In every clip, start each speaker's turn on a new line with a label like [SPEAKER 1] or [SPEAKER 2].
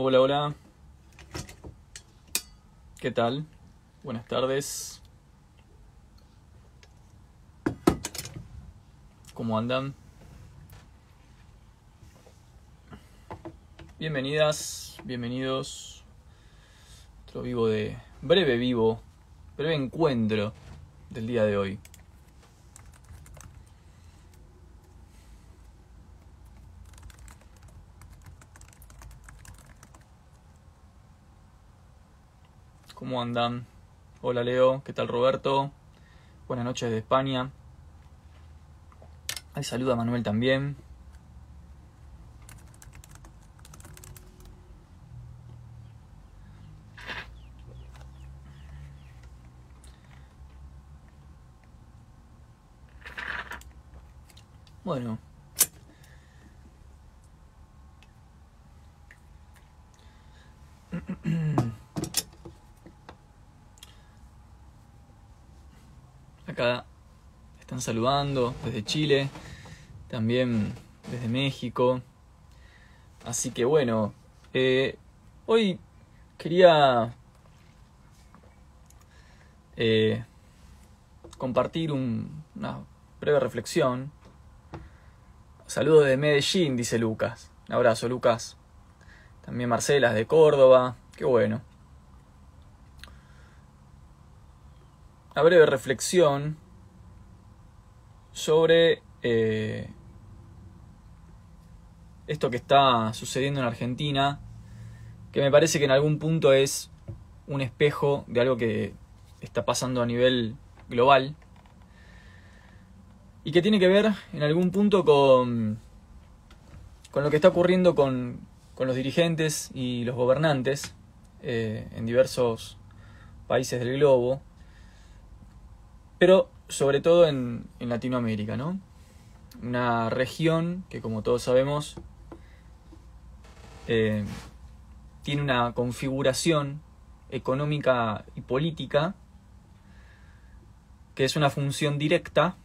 [SPEAKER 1] Hola, hola. ¿Qué tal? Buenas tardes. ¿Cómo andan? Bienvenidas, bienvenidos. Otro vivo de. breve vivo, breve encuentro del día de hoy. ¿Cómo andan? Hola Leo, ¿qué tal Roberto? Buenas noches de España. Ahí saluda a Manuel también. Bueno. Acá están saludando desde Chile, también desde México. Así que bueno, eh, hoy quería eh, compartir una breve reflexión. Saludos de Medellín, dice Lucas. Un abrazo, Lucas. También Marcela de Córdoba. Qué bueno. Una breve reflexión sobre eh, esto que está sucediendo en Argentina, que me parece que en algún punto es un espejo de algo que está pasando a nivel global y que tiene que ver en algún punto con, con lo que está ocurriendo con, con los dirigentes y los gobernantes eh, en diversos países del globo, pero sobre todo en, en Latinoamérica, ¿no? Una región que, como todos sabemos, eh, tiene una configuración económica y política que es una función directa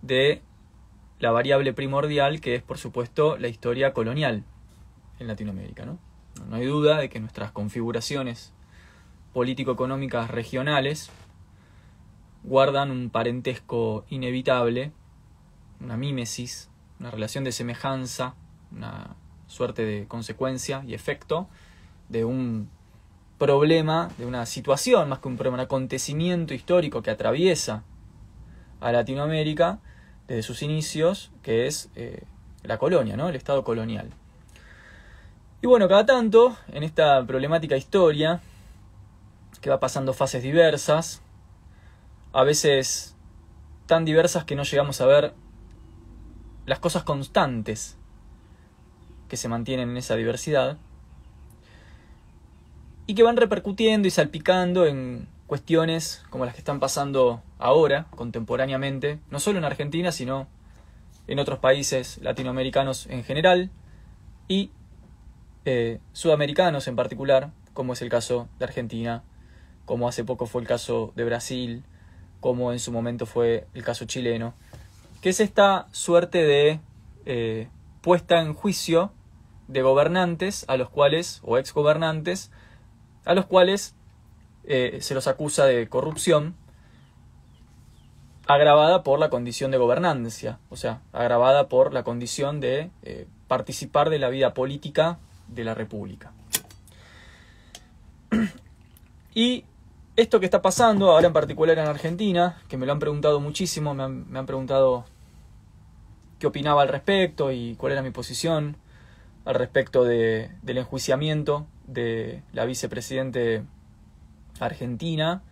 [SPEAKER 1] de la variable primordial que es por supuesto la historia colonial en Latinoamérica. ¿no? No hay duda de que nuestras configuraciones político-económicas regionales guardan un parentesco inevitable, una mímesis, una relación de semejanza, una suerte de consecuencia y efecto de un problema, de una situación, más que un problema, un acontecimiento histórico que atraviesa a Latinoamérica desde sus inicios, que es eh, la colonia, ¿no? el Estado colonial. Y bueno, cada tanto, en esta problemática historia, que va pasando fases diversas, a veces tan diversas que no llegamos a ver las cosas constantes que se mantienen en esa diversidad y que van repercutiendo y salpicando en cuestiones como las que están pasando ahora, contemporáneamente, no solo en Argentina, sino en otros países latinoamericanos en general y eh, sudamericanos en particular, como es el caso de Argentina, como hace poco fue el caso de Brasil, como en su momento fue el caso chileno, que es esta suerte de eh, puesta en juicio de gobernantes a los cuales, o exgobernantes, a los cuales eh, se los acusa de corrupción agravada por la condición de gobernancia, o sea, agravada por la condición de eh, participar de la vida política de la República. Y esto que está pasando ahora en particular en Argentina, que me lo han preguntado muchísimo, me han, preguntado qué opinaba al respecto y cuál era mi posición al respecto de, del enjuiciamiento de la vicepresidente argentina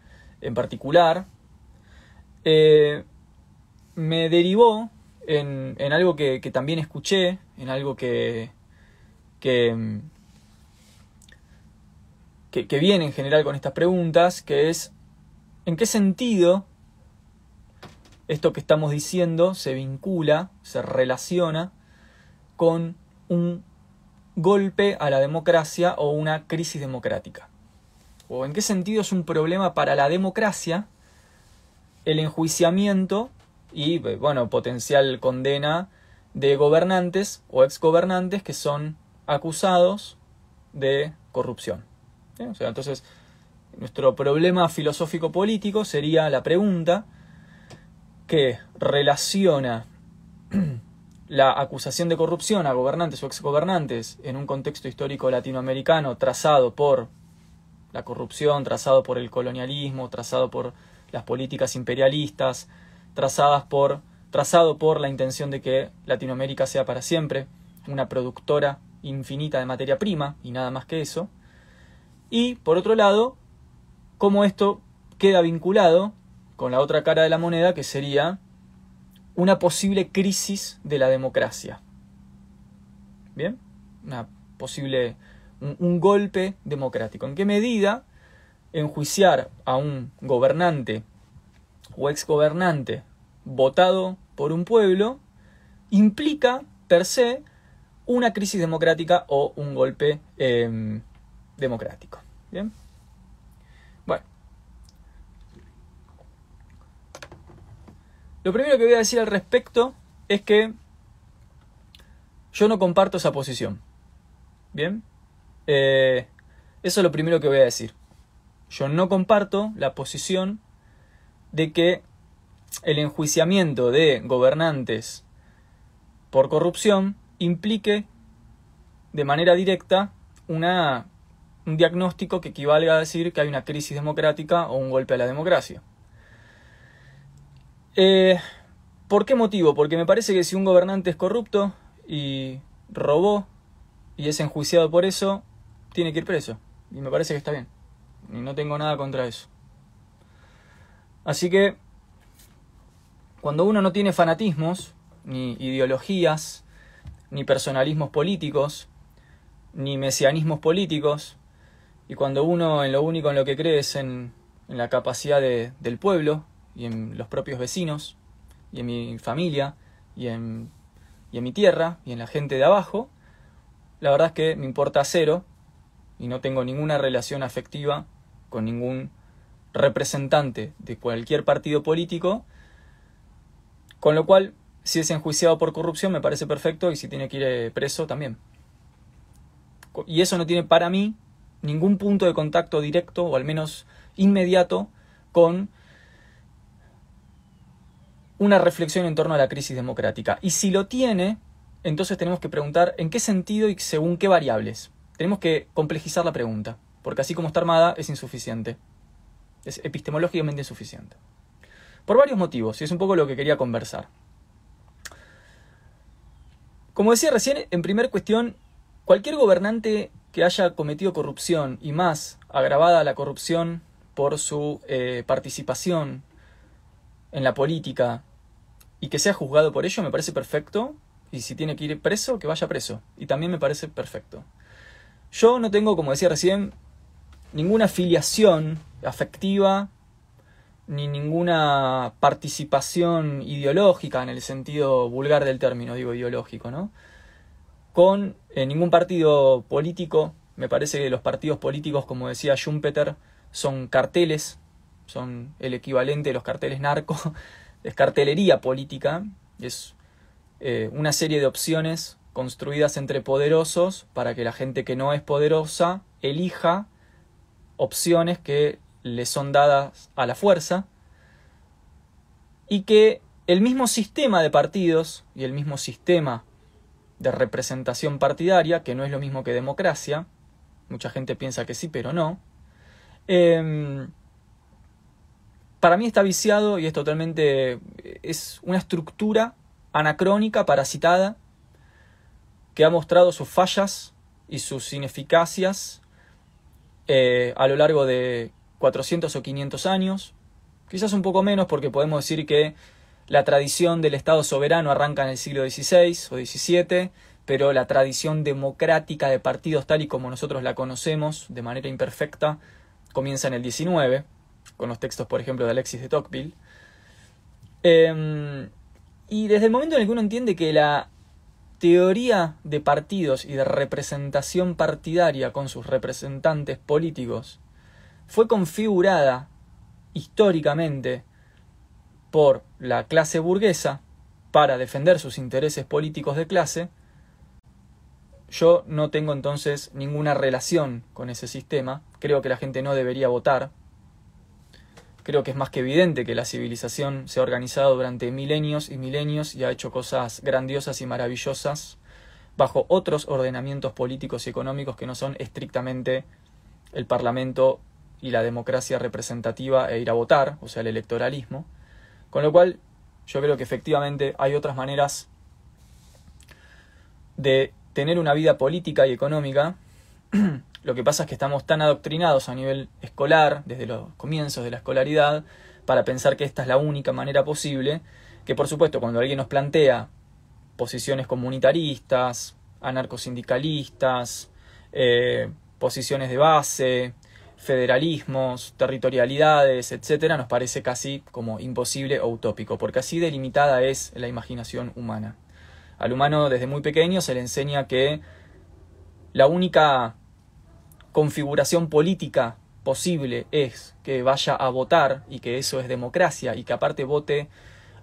[SPEAKER 1] en particular, eh, me derivó en, en algo que, que, también escuché, en algo que, que, que, viene en general con estas preguntas, que es en qué sentido esto que estamos diciendo se vincula, se relaciona con un golpe a la democracia o una crisis democrática o en qué sentido es un problema para la democracia el enjuiciamiento y, bueno, potencial condena de gobernantes o exgobernantes que son acusados de corrupción. O sea, entonces, nuestro problema filosófico político sería la pregunta que relaciona la acusación de corrupción a gobernantes o exgobernantes en un contexto histórico latinoamericano trazado por la corrupción, trazado por el colonialismo, trazado por las políticas imperialistas, trazadas por, trazado por la intención de que Latinoamérica sea para siempre una productora infinita de materia prima y nada más que eso. Y por otro lado, cómo esto queda vinculado con la otra cara de la moneda que sería una posible crisis de la democracia. ¿Bien? Una posible un, golpe democrático. ¿En qué medida enjuiciar a un gobernante o exgobernante votado por un pueblo implica per se una crisis democrática o un golpe em, democrático. ¿Bien? Bueno. Lo primero que voy a decir al respecto es que yo no comparto esa posición. ¿Bien? Eh, eso es lo primero que voy a decir. Yo no comparto la posición de que el enjuiciamiento de gobernantes por corrupción implique de manera directa una, un diagnóstico que equivalga a decir que hay una crisis democrática o un golpe a la democracia. Eh, ¿Por qué motivo? Porque me parece que si un gobernante es corrupto y robó y es enjuiciado por eso, tiene que ir preso. Y me parece que está bien. Y no tengo nada contra eso. Así que, cuando uno no tiene fanatismos, ni ideologías, ni personalismos políticos, ni mesianismos políticos, y cuando uno en lo único en lo que cree es en, en la capacidad de, del pueblo, y en los propios vecinos, y en mi familia, y en, y en mi tierra, y en la gente de abajo, la verdad es que me importa cero y no tengo ninguna relación afectiva con ningún representante de cualquier partido político, con lo cual, si es enjuiciado por corrupción me parece perfecto y si tiene que ir eh, preso también. Y eso no tiene para mí ningún punto de contacto directo o al menos inmediato con una reflexión en torno a la crisis democrática. Y si lo tiene, entonces tenemos que preguntar en qué sentido y según qué variables tenemos que complejizar la pregunta, porque así como está armada es insuficiente. Es epistemológicamente insuficiente. Por varios motivos, y es un poco lo que quería conversar. Como decía recién, en primer cuestión, cualquier gobernante que haya cometido corrupción y más agravada la corrupción por su eh, participación en la política y que sea juzgado por ello me parece perfecto y si tiene que ir preso, que vaya preso. Y también me parece perfecto. Yo no tengo, como decía recién, ninguna afiliación afectiva ni ninguna participación ideológica en el sentido vulgar del término, digo ideológico, ¿no? Con eh, ningún partido político. Me parece que los partidos políticos, como decía Schumpeter, son carteles, son el equivalente de los carteles narco, es cartelería política, es eh, una serie de opciones construidas entre poderosos para que la gente que no es poderosa elija opciones que le son dadas a la fuerza y que el mismo sistema de partidos y el mismo sistema de representación partidaria, que no es lo mismo que democracia, mucha gente piensa que sí, pero no, em, para mí está viciado y es totalmente, es una estructura anacrónica, parasitada, que ha mostrado sus fallas y sus ineficacias eh, a lo largo de 400 o 500 años, quizás un poco menos porque podemos decir que la tradición del Estado soberano arranca en el siglo XVI o XVII, pero la tradición democrática de partidos tal y como nosotros la conocemos de manera imperfecta comienza en el XIX, con los textos, por ejemplo, de Alexis de Tocqueville. Em, y desde el momento en el que uno entiende que la teoría de partidos y de representación partidaria con sus representantes políticos fue configurada históricamente por la clase burguesa para defender sus intereses políticos de clase, yo no tengo entonces ninguna relación con ese sistema. Creo que la gente no debería votar. Creo que es más que evidente que la civilización se ha organizado durante milenios y milenios y ha hecho cosas grandiosas y maravillosas bajo otros ordenamientos políticos y económicos que no son estrictamente el Parlamento y la democracia representativa e ir a votar, o sea, el electoralismo. Con lo cual, yo creo que efectivamente hay otras maneras de tener una vida política y económica. Lo que pasa es que estamos tan adoctrinados a nivel escolar, desde los comienzos de la escolaridad, para pensar que esta es la única manera posible, que por supuesto cuando alguien nos plantea posiciones comunitaristas, anarcosindicalistas, eh, posiciones de base, federalismos, territorialidades, etcétera, nos parece casi como imposible o utópico, porque así delimitada es la imaginación humana. Al humano desde muy pequeño se le enseña que la única configuración política posible es que vaya a votar y que eso es democracia y que aparte vote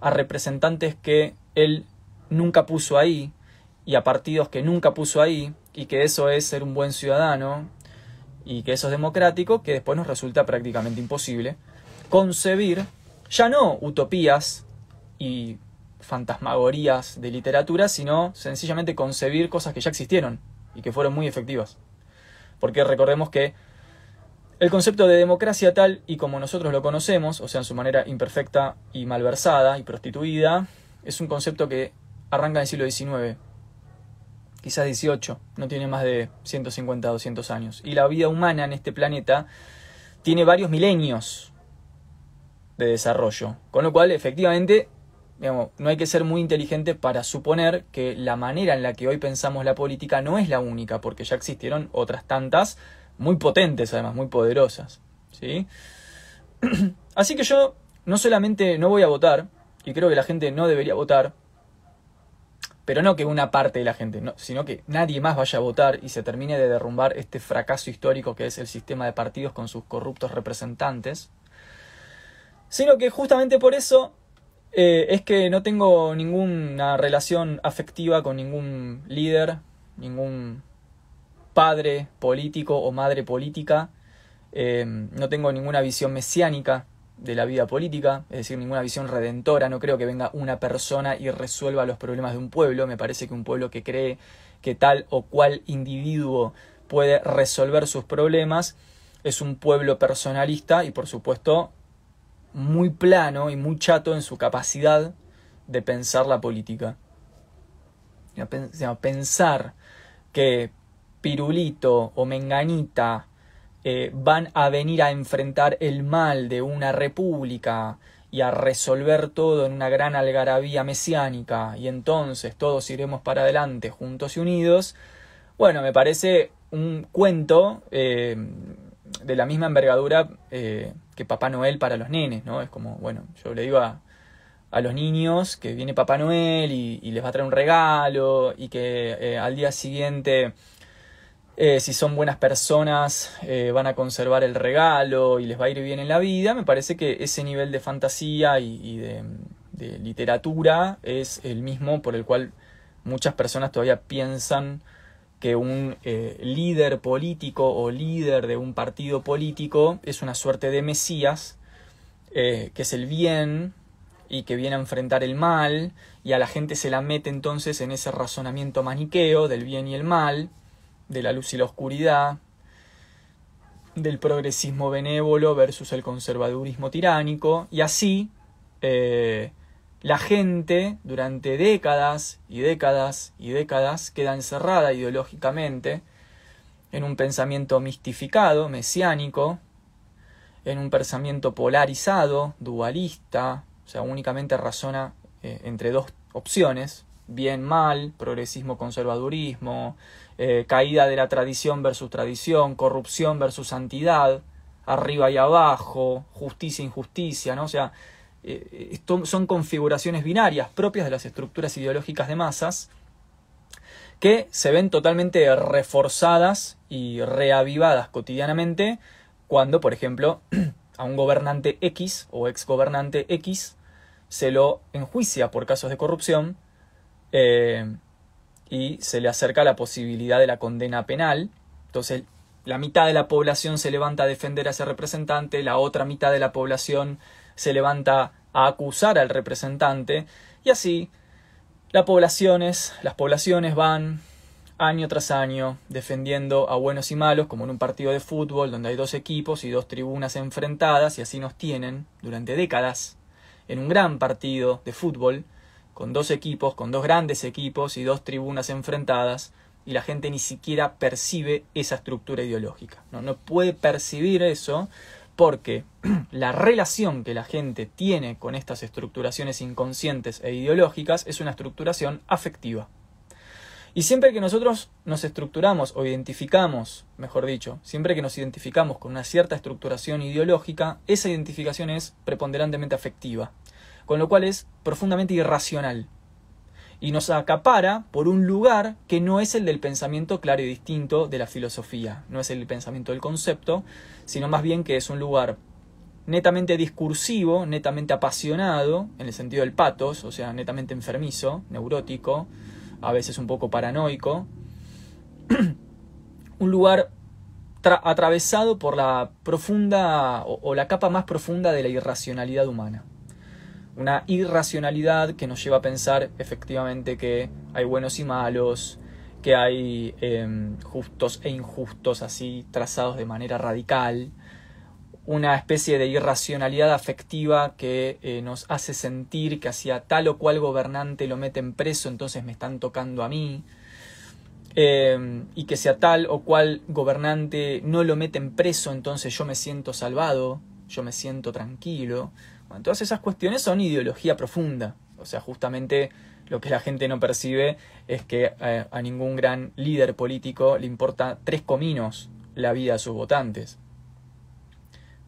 [SPEAKER 1] a representantes que él nunca puso ahí y a partidos que nunca puso ahí y que eso es ser un buen ciudadano y que eso es democrático, que después nos resulta prácticamente imposible concebir ya no utopías y fantasmagorías de literatura, sino sencillamente concebir cosas que ya existieron y que fueron muy efectivas. Porque recordemos que el concepto de democracia tal y como nosotros lo conocemos, o sea, en su manera imperfecta y malversada y prostituida, es un concepto que arranca en el siglo XIX, quizás XVIII, no tiene más de 150, 200 años. Y la vida humana en este planeta tiene varios milenios de desarrollo, con lo cual efectivamente no hay que ser muy inteligente para suponer que la manera en la que hoy pensamos la política no es la única, porque ya existieron otras tantas, muy potentes además, muy poderosas. ¿sí? Así que yo no solamente no voy a votar, y creo que la gente no debería votar, pero no que una parte de la gente, no, sino que nadie más vaya a votar y se termine de derrumbar este fracaso histórico que es el sistema de partidos con sus corruptos representantes, sino que justamente por eso eh, es que no tengo ninguna relación afectiva con ningún líder, ningún padre político o madre política. Eh, no tengo ninguna visión mesiánica de la vida política, es decir, ninguna visión redentora. No creo que venga una persona y resuelva los problemas de un pueblo. Me parece que un pueblo que cree que tal o cual individuo puede resolver sus problemas es un pueblo personalista y por supuesto muy plano y muy chato en su capacidad de pensar la política. Pensar que Pirulito o Menganita eh, van a venir a enfrentar el mal de una república y a resolver todo en una gran algarabía mesiánica y entonces todos iremos para adelante juntos y unidos, bueno, me parece un cuento eh, de la misma envergadura eh, que Papá Noel para los nenes, ¿no? Es como, bueno, yo le digo a, los niños que viene Papá Noel y, les va a traer un regalo y que al día siguiente, eh, si son buenas personas, eh, van a conservar el regalo y les va a ir bien en la vida, me parece que ese nivel de fantasía y, de, literatura es el mismo por el cual muchas personas todavía piensan que un eh, líder político o líder de un partido político es una suerte de Mesías, que es el bien y que viene a enfrentar el mal, y a la gente se la mete entonces en ese razonamiento maniqueo del bien y el mal, de la luz y la oscuridad, del progresismo benévolo versus el conservadurismo tiránico, y así eh, la gente durante décadas y décadas y décadas queda encerrada ideológicamente en un pensamiento mistificado, mesiánico, en un pensamiento polarizado, dualista, o sea, únicamente razona eh, entre dos opciones, bien, mal, progresismo, conservadurismo, eh, caída de la tradición versus tradición, corrupción versus santidad, arriba y abajo, justicia, injusticia, ¿no? O sea, eh, son configuraciones binarias propias de las estructuras ideológicas de masas que se ven totalmente reforzadas y reavivadas cotidianamente cuando, por ejemplo, a un gobernante X o ex gobernante X se lo enjuicia por casos de corrupción, eh, y se le acerca la posibilidad de la condena penal. Entonces, la mitad de la población se levanta a defender a ese representante, la otra mitad de la población se levanta a acusar al representante, y así las poblaciones, las poblaciones van año tras año defendiendo a buenos y malos, como en un partido de fútbol donde hay dos equipos y dos tribunas enfrentadas, y así nos tienen durante décadas en un gran partido de fútbol, con dos equipos, con dos grandes equipos y dos tribunas enfrentadas, y la gente ni siquiera percibe esa estructura ideológica. No, no puede percibir eso porque la relación que la gente tiene con estas estructuraciones inconscientes e ideológicas es una estructuración afectiva. Y siempre que nosotros nos estructuramos o identificamos, mejor dicho, siempre que nos identificamos con una cierta estructuración ideológica, esa identificación es preponderantemente afectiva, con lo cual es profundamente irracional. Y nos acapara por un lugar que no es el del pensamiento claro y distinto de la filosofía, no es el pensamiento del concepto, sino más bien que es un lugar netamente discursivo, netamente apasionado, en el sentido del patos, o sea, netamente enfermizo, neurótico, a veces un poco paranoico, un lugar atravesado por la profunda o, la capa más profunda de la irracionalidad humana. Una irracionalidad que nos lleva a pensar efectivamente que hay buenos y malos, que hay em, justos e injustos así trazados de manera radical, una especie de irracionalidad afectiva que eh, nos hace sentir que hacia tal o cual gobernante lo meten preso, entonces me están tocando a mí, eh, y que sea tal o cual gobernante no lo meten preso, entonces yo me siento salvado, yo me siento tranquilo. Bueno, todas esas cuestiones son ideología profunda, o sea, justamente lo que la gente no percibe es que eh, a ningún gran líder político le importa tres cominos la vida de sus votantes.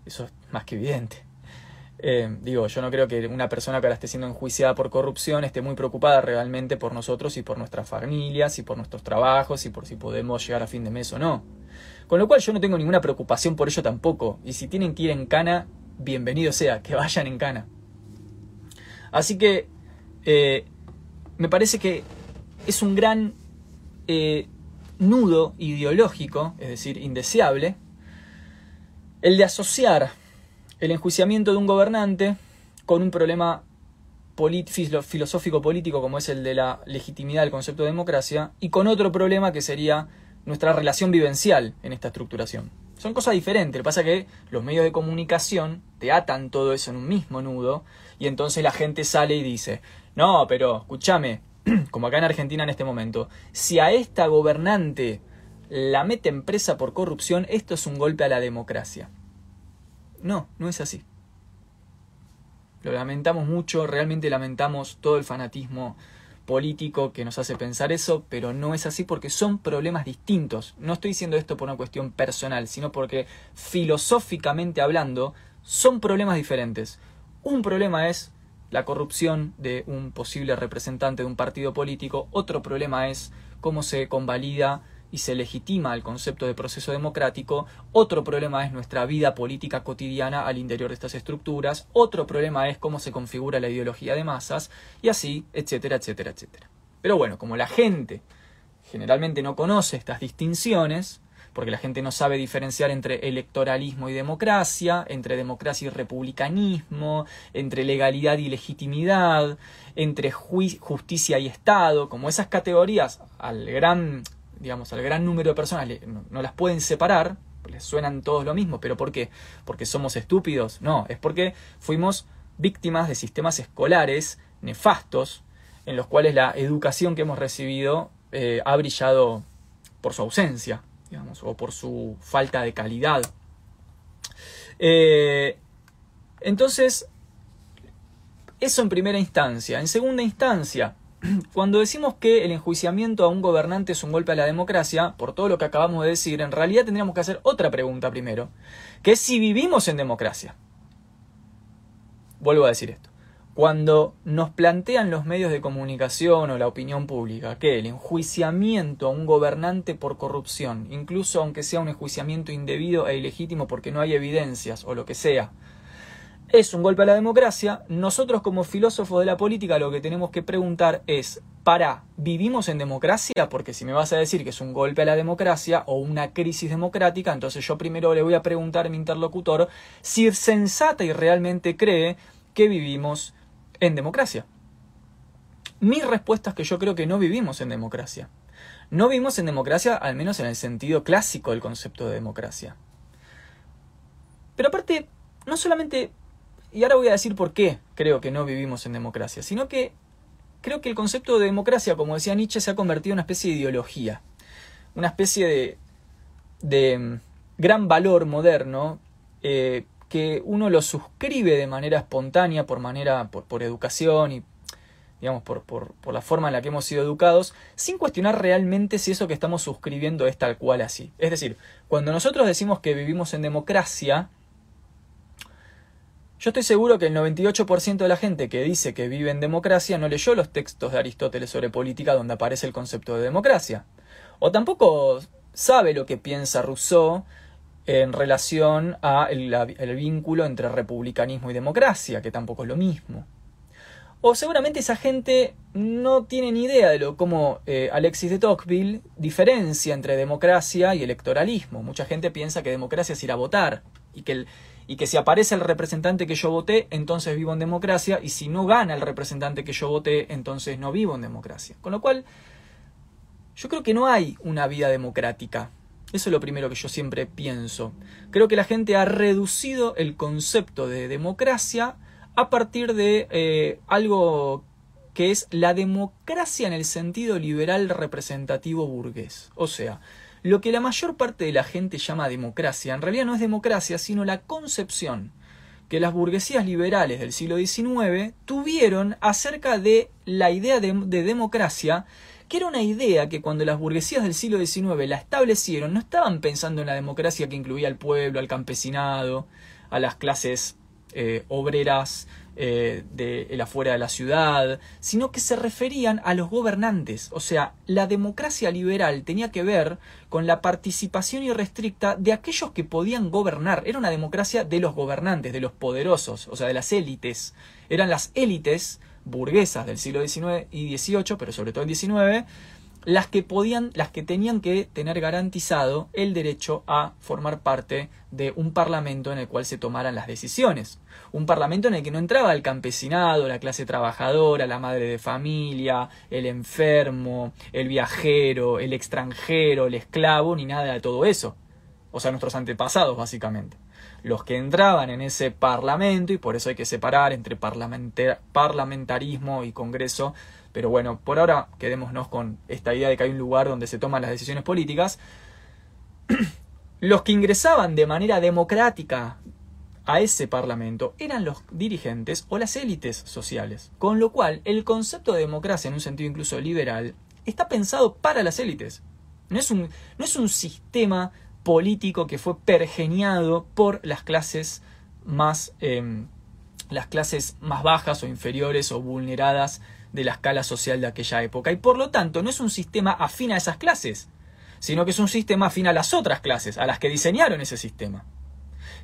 [SPEAKER 1] Eso es más que evidente. Eh, digo, yo no creo que una persona que ahora esté siendo enjuiciada por corrupción esté muy preocupada realmente por nosotros y por nuestras familias y por nuestros trabajos y por si podemos llegar a fin de mes o no. Con lo cual yo no tengo ninguna preocupación por ello tampoco. Y si tienen que ir en cana, bienvenido sea, que vayan en cana. Así que eh, me parece que es un gran eh, nudo ideológico, es decir, indeseable, el de asociar el enjuiciamiento de un gobernante con un problema filosófico político como es el de la legitimidad del concepto de democracia y con otro problema que sería nuestra relación vivencial en esta estructuración. Son cosas diferentes, lo que pasa es que los medios de comunicación te atan todo eso en un mismo nudo y entonces la gente sale y dice, no, pero escúchame, como acá en Argentina en este momento, si a esta gobernante la meten presa por corrupción, esto es un golpe a la democracia. No, no es así. Lo lamentamos mucho, realmente lamentamos todo el fanatismo político que nos hace pensar eso, pero no es así porque son problemas distintos. No estoy diciendo esto por una cuestión personal, sino porque filosóficamente hablando son problemas diferentes. Un problema es la corrupción de un posible representante de un partido político, otro problema es cómo se convalida y se legitima el concepto de proceso democrático, otro problema es nuestra vida política cotidiana al interior de estas estructuras, otro problema es cómo se configura la ideología de masas, y así, etcétera, etcétera, etcétera. Pero bueno, como la gente generalmente no conoce estas distinciones, porque la gente no sabe diferenciar entre electoralismo y democracia, entre democracia y republicanismo, entre legalidad y legitimidad, entre justicia y Estado, como esas categorías al gran digamos, al gran número de personas no, las pueden separar, les suenan todos lo mismo, pero ¿por qué? ¿Porque somos estúpidos? No, es porque fuimos víctimas de sistemas escolares nefastos en los cuales la educación que hemos recibido eh, ha brillado por su ausencia, digamos, o por su falta de calidad. Eh, entonces, eso en primera instancia. En segunda instancia, cuando decimos que el enjuiciamiento a un gobernante es un golpe a la democracia, por todo lo que acabamos de decir, en realidad tendríamos que hacer otra pregunta primero, que es si vivimos en democracia. Vuelvo a decir esto. Cuando nos plantean los medios de comunicación o la opinión pública que el enjuiciamiento a un gobernante por corrupción, incluso aunque sea un enjuiciamiento indebido e ilegítimo porque no hay evidencias o lo que sea, es un golpe a la democracia, nosotros como filósofos de la política lo que tenemos que preguntar es, para, ¿vivimos en democracia? Porque si me vas a decir que es un golpe a la democracia o una crisis democrática, entonces yo primero le voy a preguntar a mi interlocutor si sensata y realmente cree que vivimos en democracia. Mi respuesta es que yo creo que no vivimos en democracia. No vivimos en democracia, al menos en el sentido clásico del concepto de democracia. Pero aparte, no solamente, y ahora voy a decir por qué creo que no vivimos en democracia, sino que creo que el concepto de democracia, como decía Nietzsche, se ha convertido en una especie de ideología, una especie de, de mm, gran valor moderno eh, que uno lo suscribe de manera espontánea, por manera, por, por educación y digamos, por, por, por, la forma en la que hemos sido educados, sin cuestionar realmente si eso que estamos suscribiendo es tal cual así. Es decir, cuando nosotros decimos que vivimos en democracia, yo estoy seguro que el 98% de la gente que dice que vive en democracia no leyó los textos de Aristóteles sobre política donde aparece el concepto de democracia. O tampoco sabe lo que piensa Rousseau en relación al el vínculo entre republicanismo y democracia, que tampoco es lo mismo. O seguramente esa gente no tiene ni idea de lo cómo eh, Alexis de Tocqueville diferencia entre democracia y electoralismo. Mucha gente piensa que democracia es ir a votar y que el, y que si aparece el representante que yo voté, entonces vivo en democracia, y si no gana el representante que yo voté, entonces no vivo en democracia. Con lo cual, yo creo que no hay una vida democrática. Eso es lo primero que yo siempre pienso. Creo que la gente ha reducido el concepto de democracia a partir de eh, algo que es la democracia en el sentido liberal representativo burgués. O sea, lo que la mayor parte de la gente llama democracia, en realidad no es democracia, sino la concepción que las burguesías liberales del siglo XIX tuvieron acerca de la idea de, democracia, que era una idea que cuando las burguesías del siglo XIX la establecieron, no estaban pensando en la democracia que incluía al pueblo, al campesinado, a las clases eh, obreras eh, de el afuera de la ciudad, sino que se referían a los gobernantes. O sea, la democracia liberal tenía que ver con la participación irrestricta de aquellos que podían gobernar. Era una democracia de los gobernantes, de los poderosos, o sea, de las élites. Eran las élites burguesas del siglo XIX y XVIII, pero sobre todo el XIX, las que podían, las que tenían que tener garantizado el derecho a formar parte de un parlamento en el cual se tomaran las decisiones. Un parlamento en el que no entraba el campesinado, la clase trabajadora, la madre de familia, el enfermo, el viajero, el extranjero, el esclavo, ni nada de todo eso. O sea, nuestros antepasados, básicamente. Los que entraban en ese parlamento, y por eso hay que separar entre parlamentarismo y congreso, pero bueno, por ahora quedémonos con esta idea de que hay un lugar donde se toman las decisiones políticas. Los que ingresaban de manera democrática a ese parlamento eran los dirigentes o las élites sociales. Con lo cual, el concepto de democracia, en un sentido incluso liberal, está pensado para las élites. No es un, no es un sistema político que fue pergeniado por las clases más em, las clases más bajas o inferiores o vulneradas de la escala social de aquella época y por lo tanto no es un sistema afín a esas clases, sino que es un sistema afín a las otras clases, a las que diseñaron ese sistema.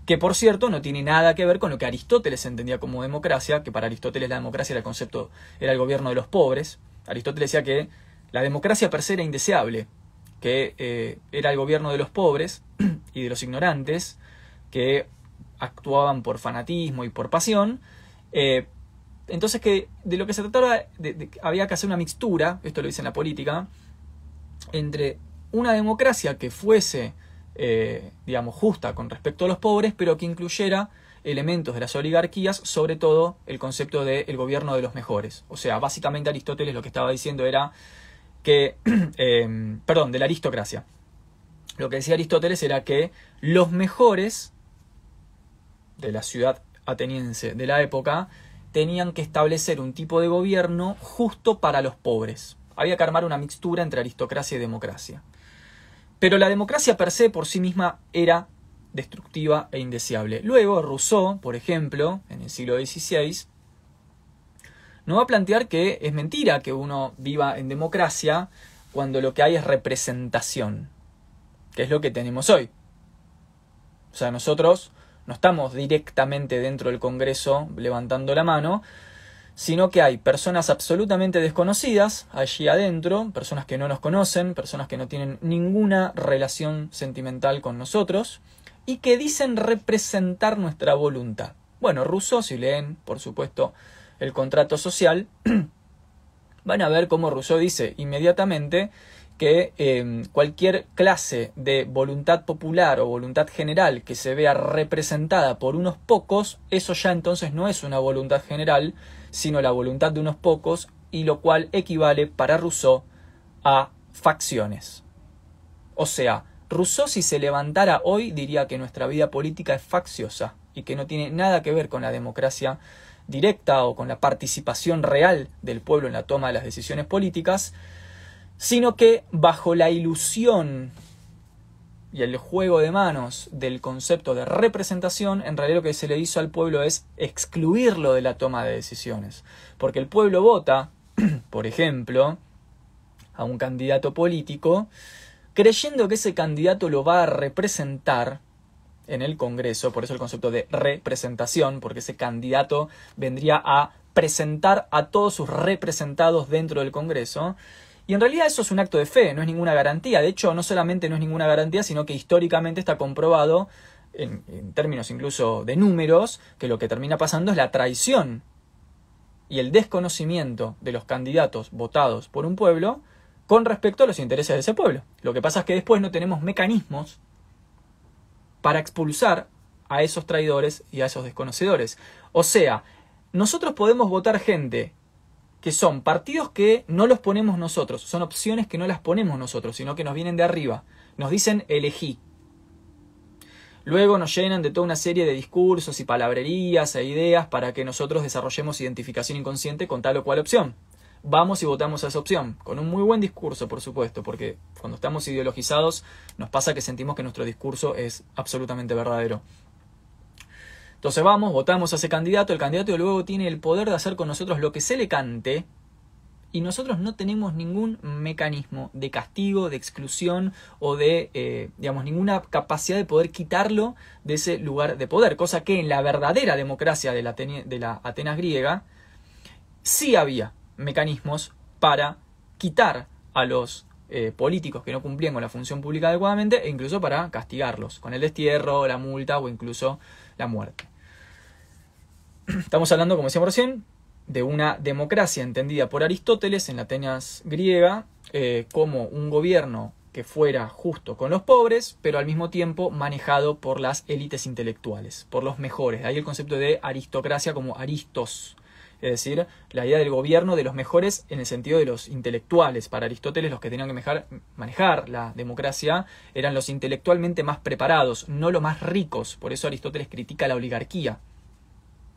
[SPEAKER 1] Que por cierto no tiene nada que ver con lo que Aristóteles entendía como democracia, que para Aristóteles la democracia era el concepto, era el gobierno de los pobres. Aristóteles decía que la democracia per se era indeseable, que eh, era el gobierno de los pobres y de los ignorantes, que actuaban por fanatismo y por pasión, eh, entonces que de lo que se trataba, de, había que hacer una mixtura, esto lo dice en la política, entre una democracia que fuese, eh, digamos, justa con respecto a los pobres, pero que incluyera elementos de las oligarquías, sobre todo el concepto del gobierno de los mejores. O sea, básicamente Aristóteles lo que estaba diciendo era que, eh, perdón, de la aristocracia. Lo que decía Aristóteles era que los mejores de la ciudad ateniense de la época tenían que establecer un tipo de gobierno justo para los pobres. Había que armar una mixtura entre aristocracia y democracia. Pero la democracia per se por sí misma era destructiva e indeseable. Luego, Rousseau, por ejemplo, en el siglo XVI, nos va a plantear que es mentira que uno viva en democracia cuando lo que hay es representación, que es lo que tenemos hoy. O sea, nosotros no estamos directamente dentro del Congreso levantando la mano, sino que hay personas absolutamente desconocidas allí adentro, personas que no nos conocen, personas que no tienen ninguna relación sentimental con nosotros y que dicen representar nuestra voluntad. Bueno, Rousseau, si leen, por supuesto, el contrato social, van a ver cómo Rousseau dice inmediatamente que em, cualquier clase de voluntad popular o voluntad general que se vea representada por unos pocos, eso ya entonces no es una voluntad general, sino la voluntad de unos pocos, y lo cual equivale para Rousseau a facciones. O sea, Rousseau si se levantara hoy diría que nuestra vida política es facciosa y que no tiene nada que ver con la democracia directa o con la participación real del pueblo en la toma de las decisiones políticas, sino que bajo la ilusión y el juego de manos del concepto de representación, en realidad lo que se le hizo al pueblo es excluirlo de la toma de decisiones. Porque el pueblo vota, por ejemplo, a un candidato político, creyendo que ese candidato lo va a representar en el Congreso, por eso el concepto de representación, porque ese candidato vendría a presentar a todos sus representados dentro del Congreso, y en realidad eso es un acto de fe, no es ninguna garantía. De hecho, no solamente no es ninguna garantía, sino que históricamente está comprobado, en, términos incluso de números, que lo que termina pasando es la traición y el desconocimiento de los candidatos votados por un pueblo con respecto a los intereses de ese pueblo. Lo que pasa es que después no tenemos mecanismos para expulsar a esos traidores y a esos desconocedores. O sea, nosotros podemos votar gente que son partidos que no los ponemos nosotros, son opciones que no las ponemos nosotros, sino que nos vienen de arriba. Nos dicen elegí. Luego nos llenan de toda una serie de discursos y palabrerías e ideas para que nosotros desarrollemos identificación inconsciente con tal o cual opción. Vamos y votamos esa opción, con un muy buen discurso, por supuesto, porque cuando estamos ideologizados nos pasa que sentimos que nuestro discurso es absolutamente verdadero. Entonces vamos, votamos a ese candidato, el candidato luego tiene el poder de hacer con nosotros lo que se le cante y nosotros no tenemos ningún mecanismo de castigo, de exclusión o de, eh, digamos, ninguna capacidad de poder quitarlo de ese lugar de poder, cosa que en la verdadera democracia de la, de la Atenas griega sí había mecanismos para quitar a los eh, políticos que no cumplían con la función pública adecuadamente e incluso para castigarlos con el destierro, la multa o incluso la muerte. Estamos hablando, como decíamos recién, de una democracia entendida por Aristóteles en la Atenas griega eh, como un gobierno que fuera justo con los pobres, pero al mismo tiempo manejado por las élites intelectuales, por los mejores. De ahí el concepto de aristocracia como aristos, es decir, la idea del gobierno de los mejores en el sentido de los intelectuales. Para Aristóteles los que tenían que manejar la democracia eran los intelectualmente más preparados, no los más ricos. Por eso Aristóteles critica la oligarquía.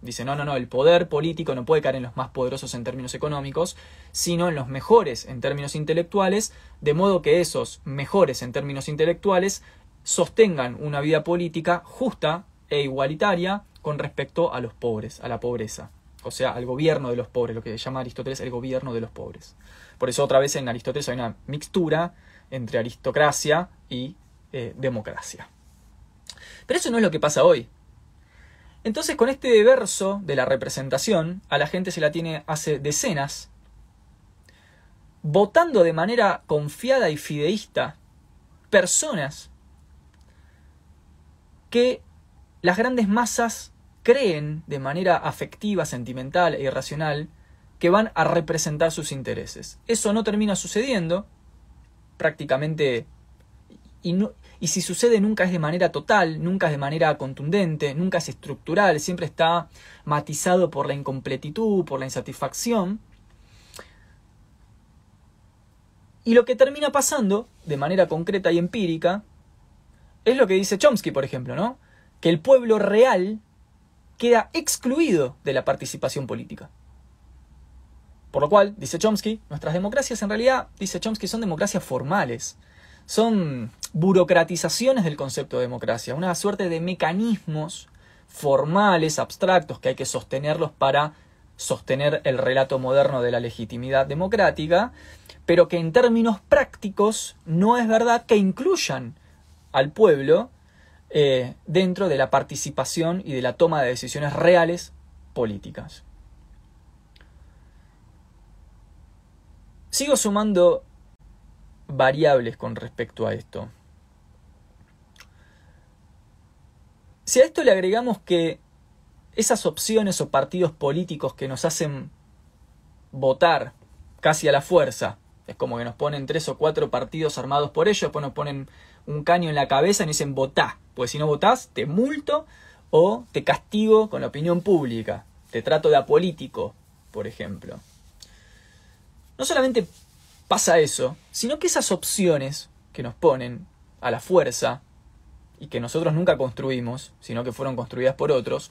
[SPEAKER 1] Dice, no, no, no, el poder político no puede caer en los más poderosos en términos económicos, sino en los mejores en términos intelectuales, de modo que esos mejores en términos intelectuales sostengan una vida política justa e igualitaria con respecto a los pobres, a la pobreza. O sea, al gobierno de los pobres, lo que llama Aristóteles el gobierno de los pobres. Por eso otra vez en Aristóteles hay una mixtura entre aristocracia y eh, democracia. Pero eso no es lo que pasa hoy. Entonces, con este verso de la representación, a la gente se la tiene hace decenas, votando de manera confiada y fideísta personas que las grandes masas creen de manera afectiva, sentimental e irracional que van a representar sus intereses. Eso no termina sucediendo, prácticamente, y, no, y si sucede nunca es de manera total, nunca es de manera contundente, nunca es estructural, siempre está matizado por la incompletitud, por la insatisfacción. Y lo que termina pasando, de manera concreta y empírica, es lo que dice Chomsky, por ejemplo, ¿no? Que el pueblo real queda excluido de la participación política. Por lo cual, dice Chomsky, nuestras democracias en realidad, dice Chomsky, son democracias formales son burocratizaciones del concepto de democracia, una suerte de mecanismos formales, abstractos, que hay que sostenerlos para sostener el relato moderno de la legitimidad democrática, pero que en términos prácticos no es verdad que incluyan al pueblo eh, dentro de la participación y de la toma de decisiones reales políticas. sigo sumando variables con respecto a esto. Si a esto le agregamos que esas opciones o partidos políticos que nos hacen votar casi a la fuerza, es como que nos ponen tres o cuatro partidos armados por ellos, después nos ponen un caño en la cabeza y nos dicen votá, pues si no votás te multo o te castigo con la opinión pública, te trato de apolítico, por ejemplo. No solamente pasa eso, sino que esas opciones que nos ponen a la fuerza y que nosotros nunca construimos, sino que fueron construidas por otros,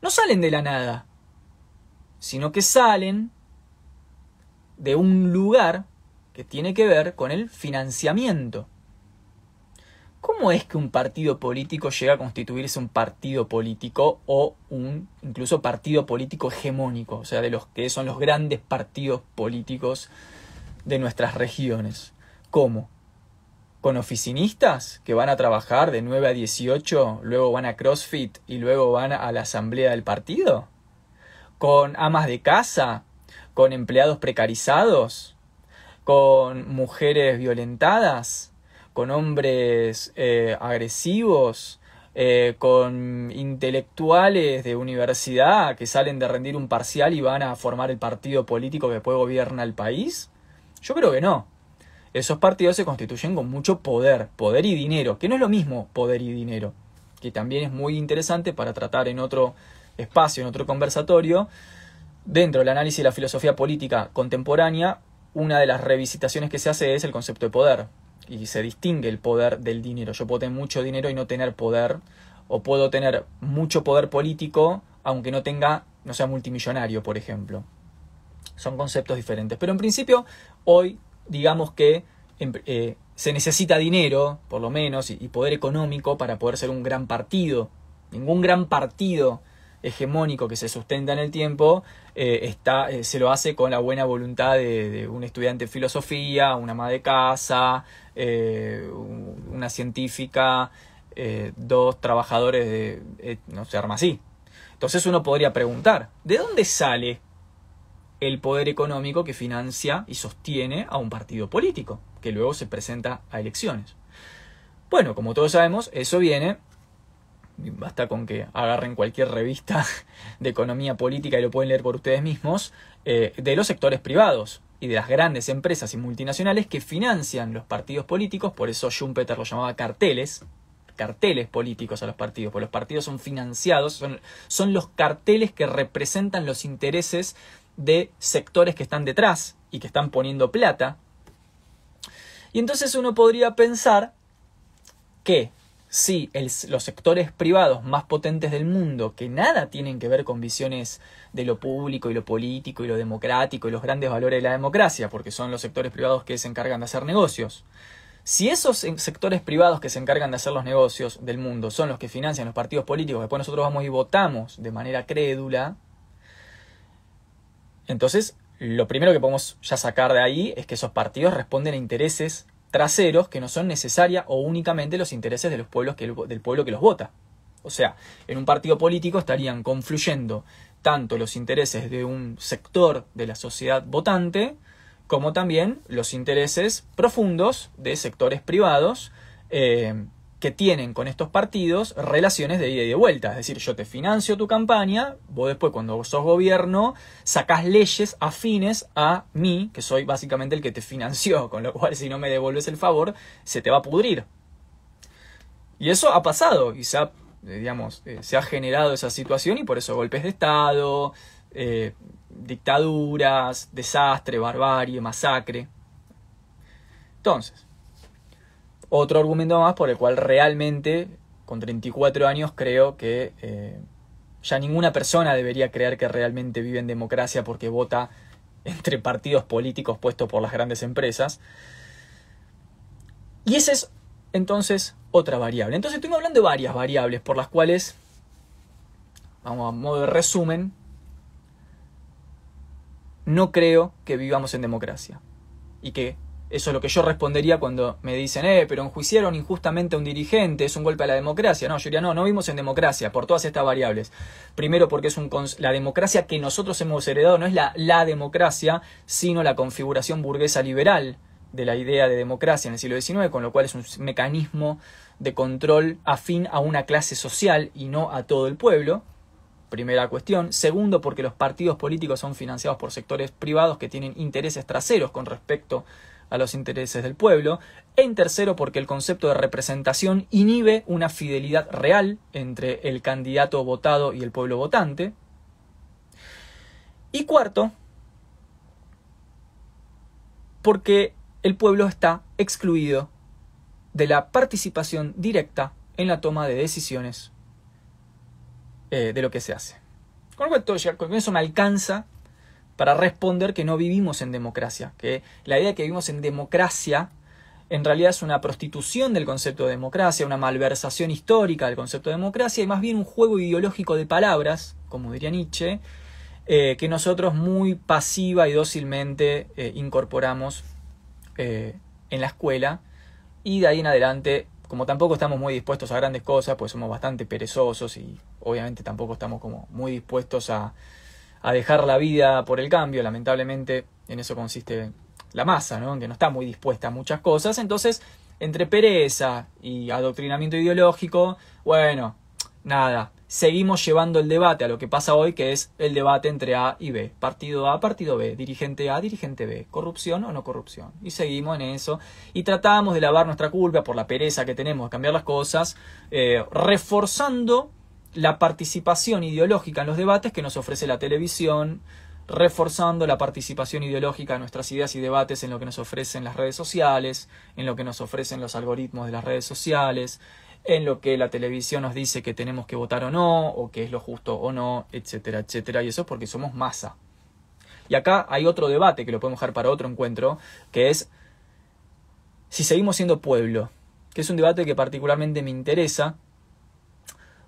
[SPEAKER 1] no salen de la nada, sino que salen de un lugar que tiene que ver con el financiamiento. ¿Cómo es que un partido político llega a constituirse un partido político o un incluso partido político hegemónico, o sea, de los que son los grandes partidos políticos de nuestras regiones? ¿Cómo? ¿Con oficinistas que van a trabajar de 9 a 18, luego van a CrossFit y luego van a la asamblea del partido? ¿Con amas de casa? ¿Con empleados precarizados? ¿Con mujeres violentadas? Con hombres eh, agresivos, eh, con intelectuales de universidad que salen de rendir un parcial y van a formar el partido político que después gobierna el país? Yo creo que no. Esos partidos se constituyen con mucho poder, poder y dinero, que no es lo mismo poder y dinero, que también es muy interesante para tratar en otro espacio, en otro conversatorio. Dentro del análisis de la filosofía política contemporánea, una de las revisitaciones que se hace es el concepto de poder y se distingue el poder del dinero. Yo puedo tener mucho dinero y no tener poder, o puedo tener mucho poder político aunque no tenga, no sea multimillonario, por ejemplo. Son conceptos diferentes. Pero en principio, hoy digamos que em, eh, se necesita dinero, por lo menos, y, poder económico para poder ser un gran partido. Ningún gran partido hegemónico que se sustenta en el tiempo eh, está, eh, se lo hace con la buena voluntad de, un estudiante de filosofía, una ama de casa, eh, una científica, eh, dos trabajadores de... Eh, no se arma así. Entonces uno podría preguntar, ¿de dónde sale el poder económico que financia y sostiene a un partido político, que luego se presenta a elecciones? Bueno, como todos sabemos, eso viene, basta con que agarren cualquier revista de economía política y lo pueden leer por ustedes mismos, de los sectores privados y de las grandes empresas y multinacionales que financian los partidos políticos, por eso Schumpeter lo llamaba carteles, carteles políticos a los partidos, porque los partidos son financiados, son, son los carteles que representan los intereses de sectores que están detrás y que están poniendo plata. Y entonces uno podría pensar que si los sectores privados más potentes del mundo, que nada tienen que ver con visiones de lo público y lo político y lo democrático y los grandes valores de la democracia, porque son los sectores privados que se encargan de hacer negocios, si esos sectores privados que se encargan de hacer los negocios del mundo son los que financian los partidos políticos, después nosotros vamos y votamos de manera crédula, entonces lo primero que podemos ya sacar de ahí es que esos partidos responden a intereses traseros que no son necesarias o únicamente los intereses de los pueblos del pueblo que los vota. O sea, en un partido político estarían confluyendo tanto los intereses de un sector de la sociedad votante como también los intereses profundos de sectores privados eh, que tienen con estos partidos relaciones de ida y de vuelta. Es decir, yo te financio tu campaña, vos después cuando sos gobierno sacás leyes afines a mí, que soy básicamente el que te financió, con lo cual si no me devuelves el favor, se te va a pudrir. Y eso ha pasado y se ha, eh, digamos, eh, se ha generado esa situación y por eso golpes de Estado, eh, dictaduras, desastre, barbarie, masacre. Entonces, otro argumento más por el cual realmente, con 34 años, creo que eh, ya ninguna persona debería creer que realmente vive en democracia porque vota entre partidos políticos puestos por las grandes empresas. Y esa es entonces otra variable. Entonces estoy hablando de varias variables por las cuales, vamos a modo de resumen, no creo que vivamos en democracia y que Eso es lo que yo respondería cuando me dicen, eh, pero enjuiciaron injustamente a un dirigente, es un golpe a la democracia. No, yo diría, no, no vivimos en democracia por todas estas variables. Primero porque es un la democracia que nosotros hemos heredado no es la, la democracia, sino la configuración burguesa liberal de la idea de democracia en el siglo XIX, con lo cual es un mecanismo de control afín a una clase social y no a todo el pueblo. Primera cuestión. Segundo, porque los partidos políticos son financiados por sectores privados que tienen intereses traseros con respecto a los intereses del pueblo. En tercero, porque el concepto de representación inhibe una fidelidad real entre el candidato votado y el pueblo votante. Y cuarto, porque el pueblo está excluido de la participación directa en la toma de decisiones eh, de lo que se hace. Con, con eso me alcanza para responder que no vivimos en democracia, que la idea de que vivimos en democracia en realidad es una prostitución del concepto de democracia, una malversación histórica del concepto de democracia y más bien un juego ideológico de palabras, como diría Nietzsche, eh, que nosotros muy pasiva y dócilmente eh, incorporamos eh, en la escuela. Y de ahí en adelante, como tampoco estamos muy dispuestos a grandes cosas, pues somos bastante perezosos y obviamente tampoco estamos como muy dispuestos a, a dejar la vida por el cambio, lamentablemente en eso consiste la masa, ¿no? que no está muy dispuesta a muchas cosas, entonces entre pereza y adoctrinamiento ideológico, bueno, nada, seguimos llevando el debate a lo que pasa hoy, que es el debate entre A y B, partido A, partido B, dirigente A, dirigente B, corrupción o no corrupción, y seguimos en eso, y tratamos de lavar nuestra culpa por la pereza que tenemos de cambiar las cosas, eh, reforzando la participación ideológica en los debates que nos ofrece la televisión, reforzando la participación ideológica de nuestras ideas y debates en lo que nos ofrecen las redes sociales, en lo que nos ofrecen los algoritmos de las redes sociales, en lo que la televisión nos dice que tenemos que votar o no, o que es lo justo o no, etcétera, etcétera. Y eso es porque somos masa. Y acá hay otro debate que lo podemos dejar para otro encuentro, que es si seguimos siendo pueblo, que es un debate que particularmente me interesa,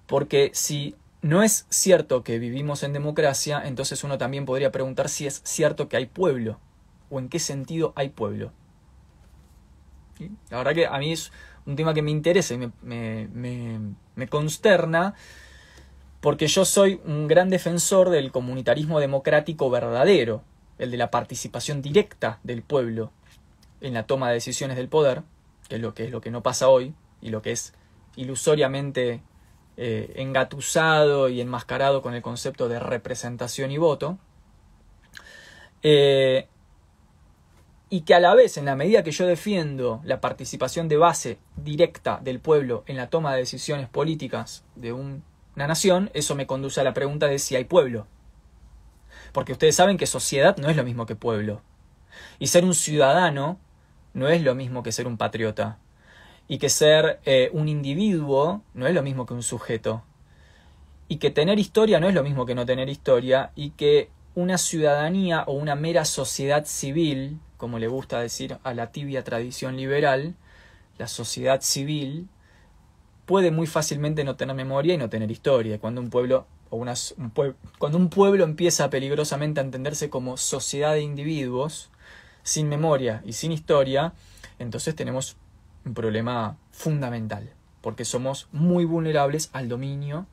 [SPEAKER 1] porque si no es cierto que vivimos en democracia, entonces uno también podría preguntar si es cierto que hay pueblo, o en qué sentido hay pueblo. La verdad que a mí es un tema que me interesa y me, consterna, porque yo soy un gran defensor del comunitarismo democrático verdadero, el de la participación directa del pueblo en la toma de decisiones del poder, que es lo que es lo que no pasa hoy y lo que es ilusoriamente eh, engatusado y enmascarado con el concepto de representación y voto, eh, y que a la vez, en la medida que yo defiendo la participación de base directa del pueblo en la toma de decisiones políticas de una nación, eso me conduce a la pregunta de si hay pueblo. Porque ustedes saben que sociedad no es lo mismo que pueblo. Y ser un ciudadano no es lo mismo que ser un patriota y que ser eh, un individuo no es lo mismo que un sujeto, y que tener historia no es lo mismo que no tener historia, y que una ciudadanía o una mera sociedad civil, como le gusta decir a la tibia tradición liberal, la sociedad civil puede muy fácilmente no tener memoria y no tener historia. Cuando un pueblo o un cuando un pueblo empieza peligrosamente a entenderse como sociedad de individuos sin memoria y sin historia, entonces tenemos un problema fundamental, porque somos muy vulnerables al dominio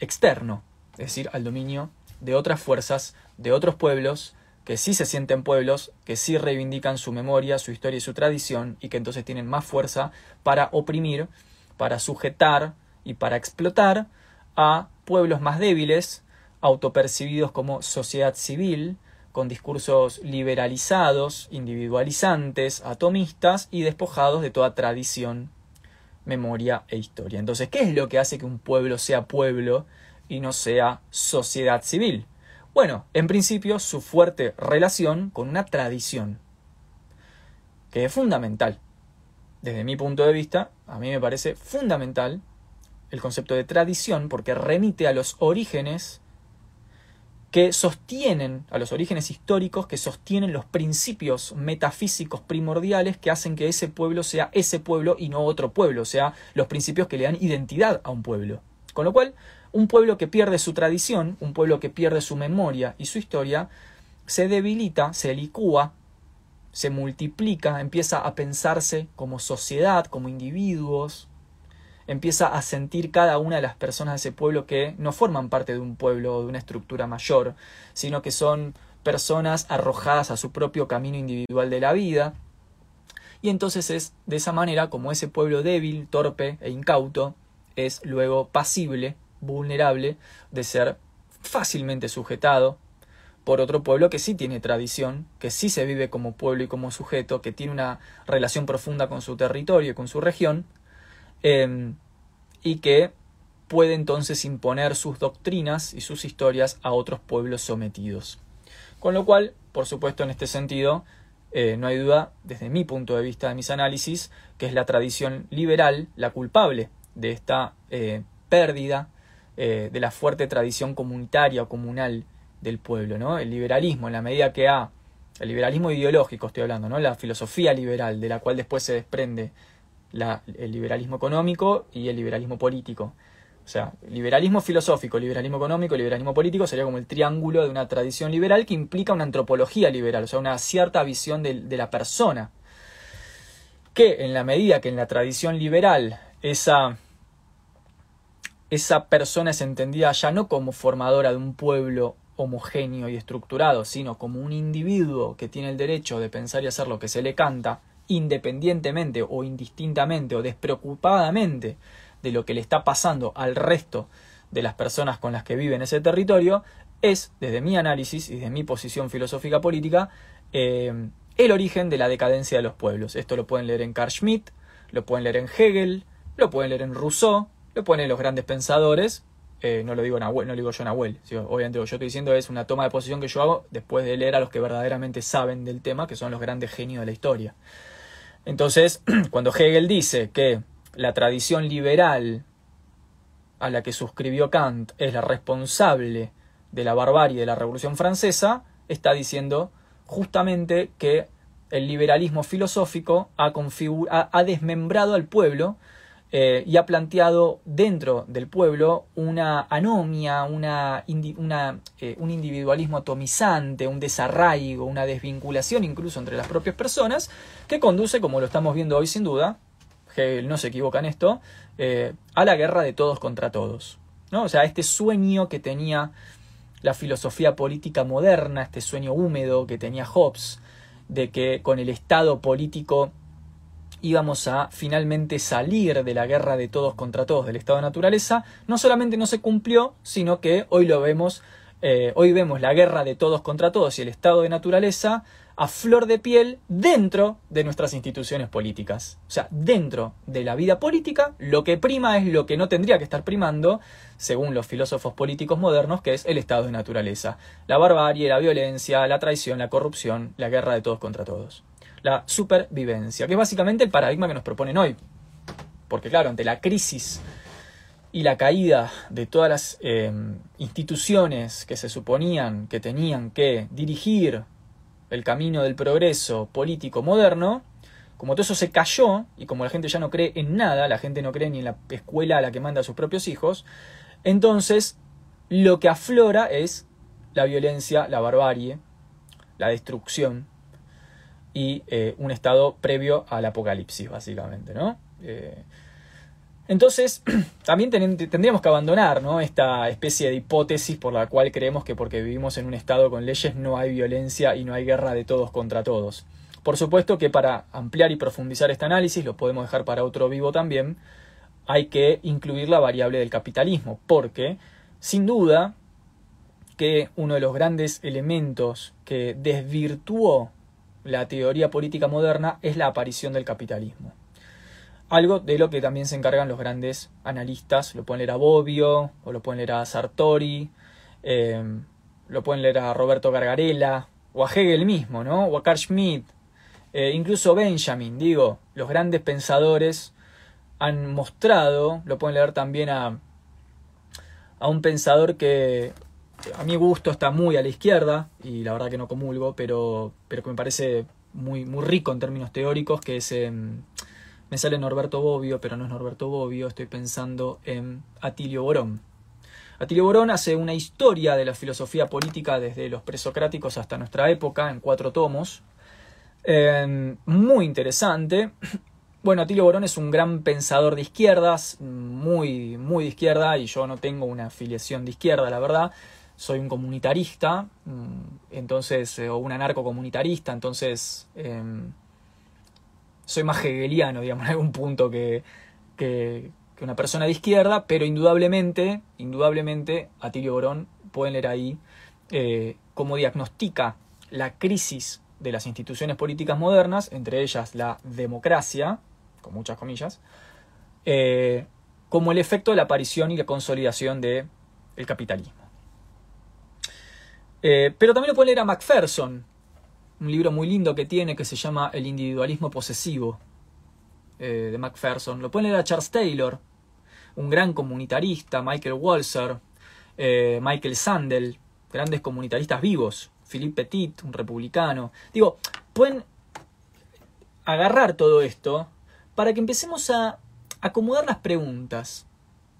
[SPEAKER 1] externo, es decir, al dominio de otras fuerzas, de otros pueblos, que sí se sienten pueblos, que sí reivindican su memoria, su historia y su tradición, y que entonces tienen más fuerza para oprimir, para sujetar y para explotar a pueblos más débiles, autopercibidos como sociedad civil, con discursos liberalizados, individualizantes, atomistas y despojados de toda tradición, memoria e historia. Entonces, ¿qué es lo que hace que un pueblo sea pueblo y no sea sociedad civil? Bueno, en principio su fuerte relación con una tradición, que es fundamental. Desde mi punto de vista, a mí me parece fundamental el concepto de tradición porque remite a los orígenes que sostienen, a los orígenes históricos, que sostienen los principios metafísicos primordiales que hacen que ese pueblo sea ese pueblo y no otro pueblo, o sea, los principios que le dan identidad a un pueblo. Con lo cual, un pueblo que pierde su tradición, un pueblo que pierde su memoria y su historia, se debilita, se licúa se multiplica, empieza a pensarse como sociedad, como individuos, empieza a sentir cada una de las personas de ese pueblo que no forman parte de un pueblo o de una estructura mayor, sino que son personas arrojadas a su propio camino individual de la vida. Y entonces es de esa manera como ese pueblo débil, torpe e incauto es luego pasible, vulnerable de ser fácilmente sujetado por otro pueblo que sí tiene tradición, que sí se vive como pueblo y como sujeto, que tiene una relación profunda con su territorio y con su región, em, y que puede entonces imponer sus doctrinas y sus historias a otros pueblos sometidos. Con lo cual, por supuesto, en este sentido, eh, no hay duda, desde mi punto de vista de mis análisis, que es la tradición liberal la culpable de esta eh, pérdida eh, de la fuerte tradición comunitaria o comunal del pueblo, ¿no? El liberalismo, en la medida que ha, el liberalismo ideológico estoy hablando, ¿no? La filosofía liberal, de la cual después se desprende el liberalismo económico y el liberalismo político. O sea, liberalismo filosófico, liberalismo económico, liberalismo político sería como el triángulo de una tradición liberal que implica una antropología liberal, o sea, una cierta visión de, de la persona. Que en la medida que en la tradición liberal esa esa persona es entendida ya no como formadora de un pueblo homogéneo y estructurado, sino como un individuo que tiene el derecho de pensar y hacer lo que se le canta, independientemente o indistintamente o despreocupadamente de lo que le está pasando al resto de las personas con las que vive en ese territorio, es, desde mi análisis y desde mi posición filosófica política, eh, el origen de la decadencia de los pueblos. Esto lo pueden leer en Carl Schmitt, lo pueden leer en Hegel, lo pueden leer en Rousseau, lo pueden leer los grandes pensadores, eh, no lo digo no lo digo yo en Abuel, obviamente lo que yo estoy diciendo es una toma de posición que yo hago después de leer a los que verdaderamente saben del tema, que son los grandes genios de la historia. Entonces, cuando Hegel dice que la tradición liberal a la que suscribió Kant es la responsable de la barbarie de la Revolución Francesa, está diciendo justamente que el liberalismo filosófico ha, desmembrado al pueblo eh, y ha planteado dentro del pueblo una anomia, una, eh, un individualismo atomizante, un desarraigo, una desvinculación incluso entre las propias personas, que conduce, como lo estamos viendo hoy sin duda, Hegel no se equivoca en esto, eh, a la guerra de todos contra todos. ¿no? O sea, este sueño que tenía la filosofía política moderna, este sueño húmedo que tenía Hobbes, de que con el Estado político íbamos a finalmente salir de la guerra de todos contra todos del estado de naturaleza, no solamente no se cumplió, sino que hoy lo vemos, eh, hoy vemos la guerra de todos contra todos y el estado de naturaleza a flor de piel dentro de nuestras instituciones políticas. O sea, dentro de la vida política, lo que prima es lo que no tendría que estar primando, según los filósofos políticos modernos, que es el estado de naturaleza. La barbarie, la violencia, la traición, la corrupción, la guerra de todos contra todos la supervivencia, que es básicamente el paradigma que nos proponen hoy. Porque claro, ante la crisis y la caída de todas las eh, instituciones que se suponían que tenían que dirigir el camino del progreso político moderno, como todo eso se cayó y como la gente ya no cree en nada, la gente no cree ni en la escuela a la que manda a sus propios hijos, entonces lo que aflora es la violencia, la barbarie, la destrucción, y eh, un estado previo al apocalipsis, básicamente, ¿no? Eh, entonces, también tendríamos que abandonar ¿no? esta especie de hipótesis por la cual creemos que porque vivimos en un estado con leyes no hay violencia y no hay guerra de todos contra todos. Por supuesto que para ampliar y profundizar este análisis, lo podemos dejar para otro vivo también, hay que incluir la variable del capitalismo, porque, sin duda, que uno de los grandes elementos que desvirtuó la teoría política moderna es la aparición del capitalismo. Algo de lo que también se encargan los grandes analistas, lo pueden leer a Bobbio, o lo pueden leer a Sartori, eh, lo pueden leer a Roberto Gargarella, o a Hegel mismo, ¿no? o a Carl Schmitt, eh, incluso Benjamin, digo, los grandes pensadores han mostrado, lo pueden leer también a, a un pensador que a mi gusto está muy a la izquierda, y la verdad que no comulgo, pero, pero que me parece muy, muy rico en términos teóricos, que es... Me sale Norberto Bobbio, pero no es Norberto Bobbio, estoy pensando en Atilio Borón. Atilio Borón hace una historia de la filosofía política desde los presocráticos hasta nuestra época, en cuatro tomos, Em, muy interesante. Bueno, Atilio Borón es un gran pensador de izquierdas, muy, muy de izquierda, y yo no tengo una afiliación de izquierda, la verdad. Soy un comunitarista, mm, entonces, eh, o un anarcocomunitarista, entonces em, soy más hegeliano, digamos, en algún punto que, que, una persona de izquierda, pero indudablemente, indudablemente, Atilio Borón, pueden leer ahí eh, cómo diagnostica la crisis de las instituciones políticas modernas, entre ellas la democracia, con muchas comillas, eh, como el efecto de la aparición y la consolidación del capitalismo. Eh, pero también lo pueden leer a Macpherson, un libro muy lindo que tiene que se llama El individualismo posesivo, eh, de Macpherson. Lo pueden leer a Charles Taylor, un gran comunitarista, Michael Walzer, Michael Sandel, grandes comunitaristas vivos, Philippe Petit, un republicano. Digo, pueden agarrar todo esto para que empecemos a acomodar las preguntas,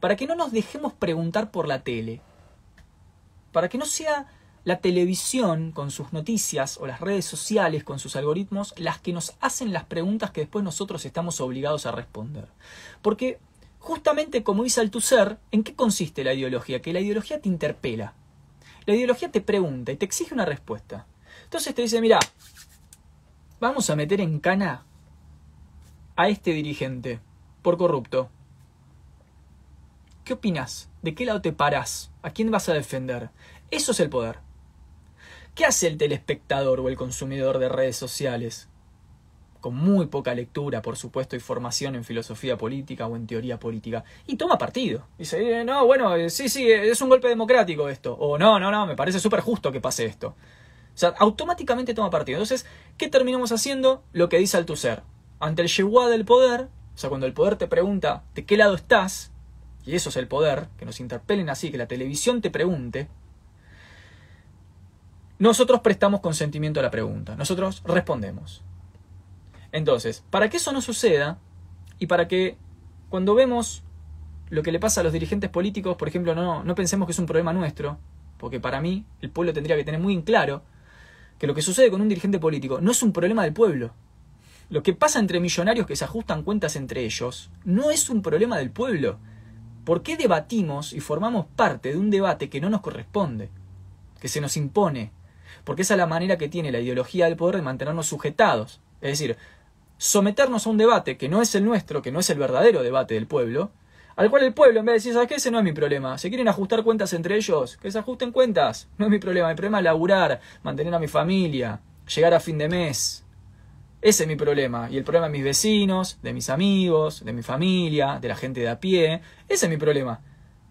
[SPEAKER 1] para que no nos dejemos preguntar por la tele, para que no sea la televisión con sus noticias o las redes sociales con sus algoritmos las que nos hacen las preguntas que después nosotros estamos obligados a responder. Porque justamente como dice Althusser, ¿en qué consiste la ideología? Que la ideología te interpela. La ideología te pregunta y te exige una respuesta. Entonces te dice, mira, vamos a meter en cana a este dirigente por corrupto. ¿Qué opinas? ¿De qué lado te parás? ¿A quién vas a defender? Eso es el poder. ¿Qué hace el telespectador o el consumidor de redes sociales? Con muy poca lectura, por supuesto, y formación en filosofía política o en teoría política. Y toma partido. Dice, eh, no, bueno, eh, sí, sí, es un golpe democrático esto. O no, no, no, me parece súper justo que pase esto. O sea, automáticamente toma partido. Entonces, ¿qué terminamos haciendo? Lo que dice Althusser ante el yeguá del poder, o sea, cuando el poder te pregunta de qué lado estás, y eso es el poder, que nos interpelen así, que la televisión te pregunte, nosotros prestamos consentimiento a la pregunta, nosotros respondemos. Entonces, para que eso no suceda, y para que cuando vemos lo que le pasa a los dirigentes políticos, por ejemplo, no, no pensemos que es un problema nuestro, porque para mí el pueblo tendría que tener muy en claro que lo que sucede con un dirigente político no es un problema del pueblo, lo que pasa entre millonarios que se ajustan cuentas entre ellos no es un problema del pueblo. ¿Por qué debatimos y formamos parte de un debate que no nos corresponde? Que se nos impone. Porque esa es la manera que tiene la ideología del poder de mantenernos sujetados. Es decir, someternos a un debate que no es el nuestro, que no es el verdadero debate del pueblo, al cual el pueblo, en vez de decir, ¿sabes qué? Ese no es mi problema. Si quieren ajustar cuentas entre ellos, que se ajusten cuentas. No es mi problema. Mi problema es laburar, mantener a mi familia, llegar a fin de mes, ese es mi problema. Y el problema de mis vecinos, de mis amigos, de mi familia, de la gente de a pie. Ese es mi problema.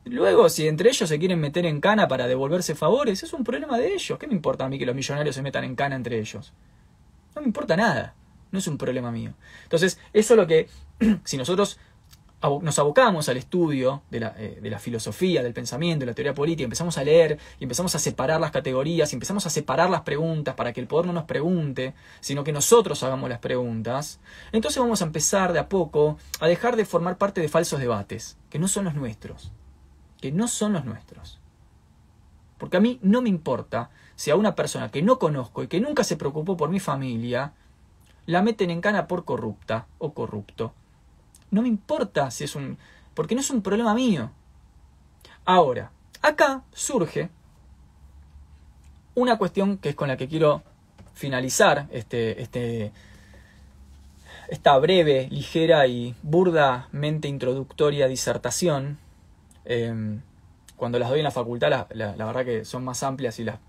[SPEAKER 1] Luego, si entre ellos se quieren meter en cana para devolverse favores, es un problema de ellos. ¿Qué me importa a mí que los millonarios se metan en cana entre ellos? No me importa nada. No es un problema mío. Entonces, eso es lo que, si nosotros nos abocamos al estudio eh, de la, filosofía, del pensamiento, de la teoría política, empezamos a leer y empezamos a separar las categorías, y empezamos a separar las preguntas para que el poder no nos pregunte, sino que nosotros hagamos las preguntas, entonces vamos a empezar de a poco a dejar de formar parte de falsos debates, que no son los nuestros, que no son los nuestros. Porque a mí no me importa si a una persona que no conozco y que nunca se preocupó por mi familia, la meten en cana por corrupta o corrupto no me importa si es un... porque no es un problema mío. Ahora, acá surge una cuestión que es con la que quiero finalizar este, este, esta breve, ligera y burdamente introductoria disertación. Em, cuando las doy en la facultad, la, verdad que son más amplias y las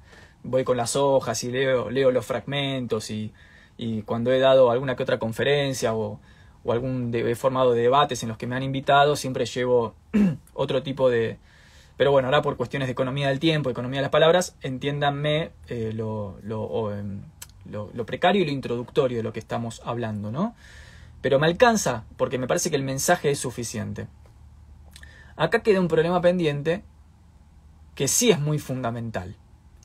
[SPEAKER 1] voy con las hojas y leo, leo los fragmentos y, cuando he dado alguna que otra conferencia o, o algún de, formado de debates en los que me han invitado, siempre llevo otro tipo de... Pero bueno, ahora por cuestiones de economía del tiempo, economía de las palabras, entiéndanme eh, lo, em, lo, lo, precario y lo introductorio de lo que estamos hablando, ¿no? Pero me alcanza porque me parece que el mensaje es suficiente. Acá queda un problema pendiente que sí es muy fundamental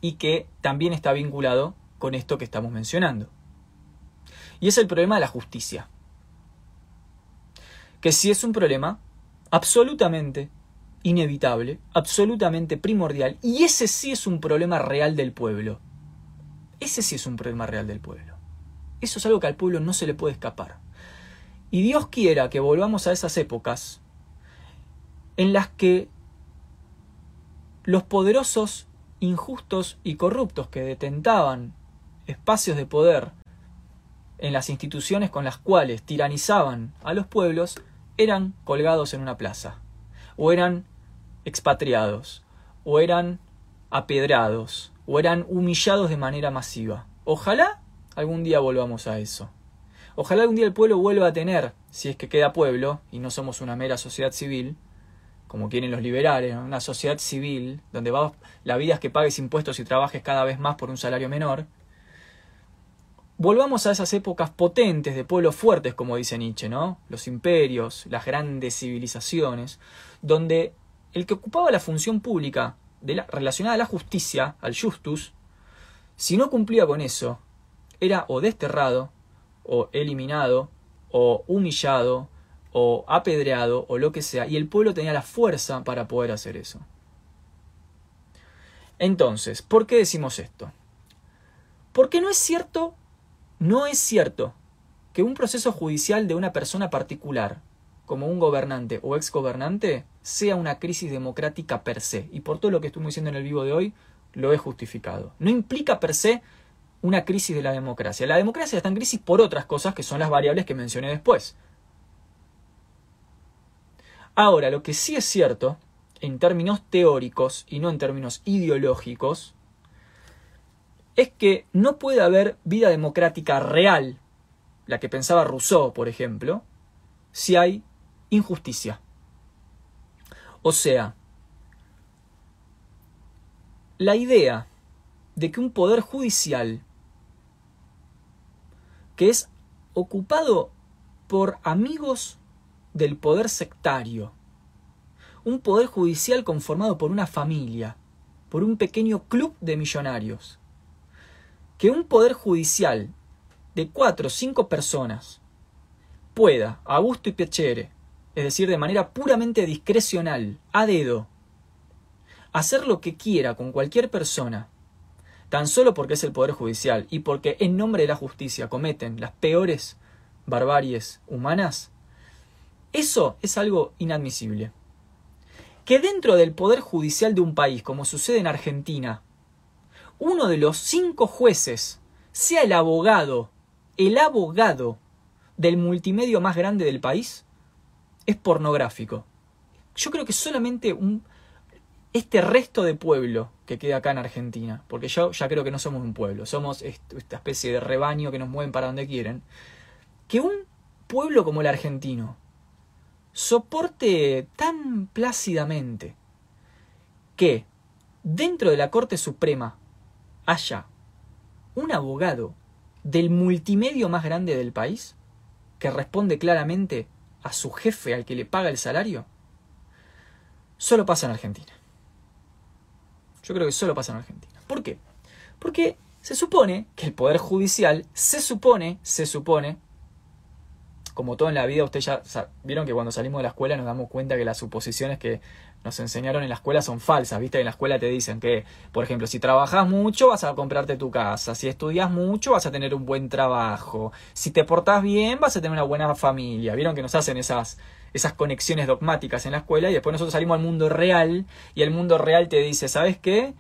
[SPEAKER 1] y que también está vinculado con esto que estamos mencionando. Y es el problema de la justicia que sí es un problema absolutamente inevitable, absolutamente primordial, y ese sí es un problema real del pueblo. Ese sí es un problema real del pueblo. Eso es algo que al pueblo no se le puede escapar. Y Dios quiera que volvamos a esas épocas en las que los poderosos, injustos y corruptos que detentaban espacios de poder en las instituciones con las cuales tiranizaban a los pueblos eran colgados en una plaza, o eran expatriados, o eran apedrados, o eran humillados de manera masiva. Ojalá algún día volvamos a eso. Ojalá algún día el pueblo vuelva a tener, si es que queda pueblo, y no somos una mera sociedad civil, como quieren los liberales, una sociedad civil, donde va, la vida es que pagues impuestos y trabajes cada vez más por un salario menor, volvamos a esas épocas potentes de pueblos fuertes, como dice Nietzsche, ¿no? Los imperios, las grandes civilizaciones, donde el que ocupaba la función pública de la, relacionada a la justicia, al justus, si no cumplía con eso, era o desterrado, o eliminado, o humillado, o apedreado, o lo que sea, y el pueblo tenía la fuerza para poder hacer eso. Entonces, ¿por qué decimos esto? Porque no es cierto no es cierto que un proceso judicial de una persona particular, como un gobernante o exgobernante, sea una crisis democrática per se. Y por todo lo que estuvimos diciendo en el vivo de hoy, lo he justificado. No implica per se una crisis de la democracia. La democracia está en crisis por otras cosas que son las variables que mencioné después. Ahora, lo que sí es cierto, en términos teóricos y no en términos ideológicos, es que no puede haber vida democrática real, la que pensaba Rousseau, por ejemplo, si hay injusticia. O sea, la idea de que un poder judicial que es ocupado por amigos del poder sectario, un poder judicial conformado por una familia, por un pequeño club de millonarios, que un poder judicial de cuatro o cinco personas pueda, a gusto y piacere, es decir, de manera puramente discrecional, a dedo, hacer lo que quiera con cualquier persona, tan solo porque es el Poder Judicial y porque en nombre de la justicia cometen las peores barbaries humanas, eso es algo inadmisible. Que dentro del Poder Judicial de un país, como sucede en Argentina, uno de los cinco jueces sea el abogado, el abogado del multimedio más grande del país, es pornográfico. Yo creo que solamente un, este resto de pueblo que queda acá en Argentina, porque yo ya creo que no somos un pueblo, somos esta especie de rebaño que nos mueven para donde quieren, que un pueblo como el argentino soporte tan plácidamente que dentro de la Corte Suprema haya un abogado del multimedio más grande del país que responde claramente a su jefe al que le paga el salario, solo pasa en Argentina. Yo creo que solo pasa en Argentina. ¿Por qué? Porque se supone que el Poder Judicial, se supone, se supone, como todo en la vida, ustedes ya vieron que cuando salimos de la escuela nos damos cuenta que las suposiciones que nos enseñaron en la escuela son falsas, ¿viste? En la escuela te dicen que, por ejemplo, si trabajas mucho vas a comprarte tu casa, si estudias mucho vas a tener un buen trabajo, si te portás bien vas a tener una buena familia. ¿Vieron que nos hacen esas esas conexiones dogmáticas en la escuela y después nosotros salimos al mundo real y el mundo real te dice, ¿sabes qué?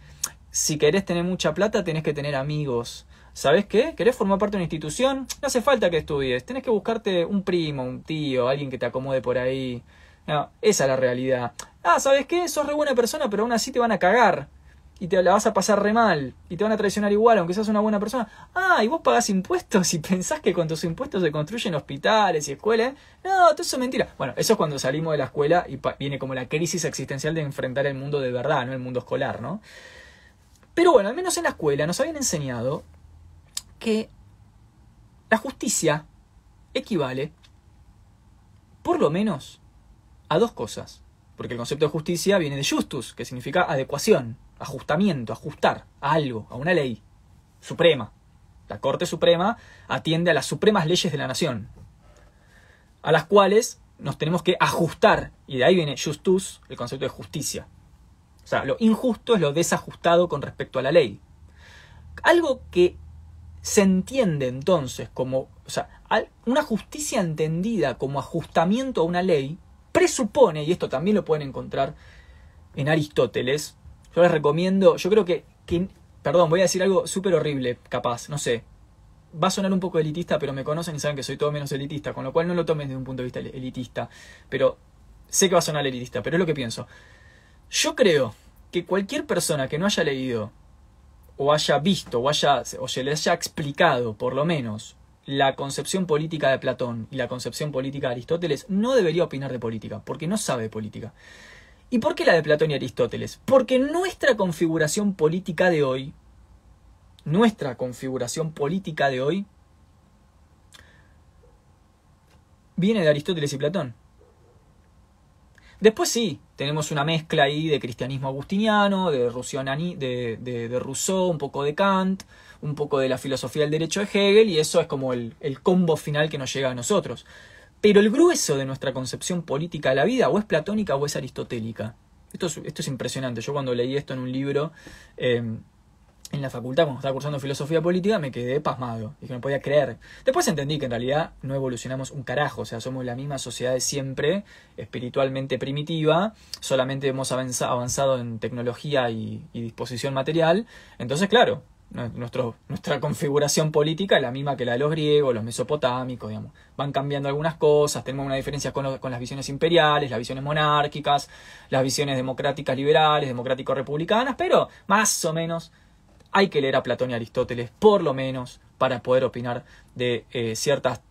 [SPEAKER 1] Si querés tener mucha plata tenés que tener amigos. ¿Sabes qué? ¿Querés formar parte de una institución? No hace falta que estudies. Tenés que buscarte un primo, un tío, alguien que te acomode por ahí. No, esa es la realidad. Ah, ¿sabes qué? Sos re buena persona, pero aún así te van a cagar. Y te la vas a pasar re mal. Y te van a traicionar igual, aunque seas una buena persona. Ah, y vos pagás impuestos y pensás que con tus impuestos se construyen hospitales y escuelas. No, todo eso es mentira. Bueno, eso es cuando salimos de la escuela y viene como la crisis existencial de enfrentar el mundo de verdad, no el mundo escolar, ¿no? Pero bueno, al menos en la escuela nos habían enseñado que la justicia equivale, por lo menos, a dos cosas. Porque el concepto de justicia viene de justus, que significa adecuación, ajustamiento, ajustar a algo, a una ley suprema. La Corte Suprema atiende a las supremas leyes de la nación, a las cuales nos tenemos que ajustar. Y de ahí viene justus, el concepto de justicia. O sea, lo injusto es lo desajustado con respecto a la ley. Algo que se entiende entonces como, o sea, una justicia entendida como ajustamiento a una ley, presupone, y esto también lo pueden encontrar en Aristóteles, yo les recomiendo, yo creo que, que perdón, voy a decir algo súper horrible, capaz, no sé, va a sonar un poco elitista, pero me conocen y saben que soy todo menos elitista, con lo cual no lo tomen desde un punto de vista elitista, pero sé que va a sonar elitista, pero es lo que pienso. Yo creo que cualquier persona que no haya leído o haya visto o, haya, o se le haya explicado, por lo menos, la concepción política de Platón y la concepción política de Aristóteles, no debería opinar de política, porque no sabe de política. ¿Y por qué la de Platón y Aristóteles? Porque nuestra configuración política de hoy, nuestra configuración política de hoy, viene de Aristóteles y Platón. Después sí, tenemos una mezcla ahí de cristianismo agustiniano, de, de, de, Rousseau, un poco de Kant, un poco de la filosofía del derecho de Hegel, y eso es como el, el combo final que nos llega a nosotros. Pero el grueso de nuestra concepción política de la vida o es platónica o es aristotélica. Esto es, esto es impresionante. Yo cuando leí esto en un libro, eh, en la facultad, cuando estaba cursando filosofía política, me quedé pasmado. Que no podía creer. Después entendí que en realidad no evolucionamos un carajo. O sea, somos la misma sociedad de siempre, espiritualmente primitiva. Solamente hemos avanzado en tecnología y, disposición material. Entonces, claro, nuestra configuración política es la misma que la de los griegos, los mesopotámicos, digamos. Van cambiando algunas cosas, tenemos una diferencia con, las visiones imperiales, las visiones monárquicas, las visiones democráticas liberales, democrático republicanas, pero más o menos hay que leer a Platón y Aristóteles, por lo menos, para poder opinar de eh, ciertas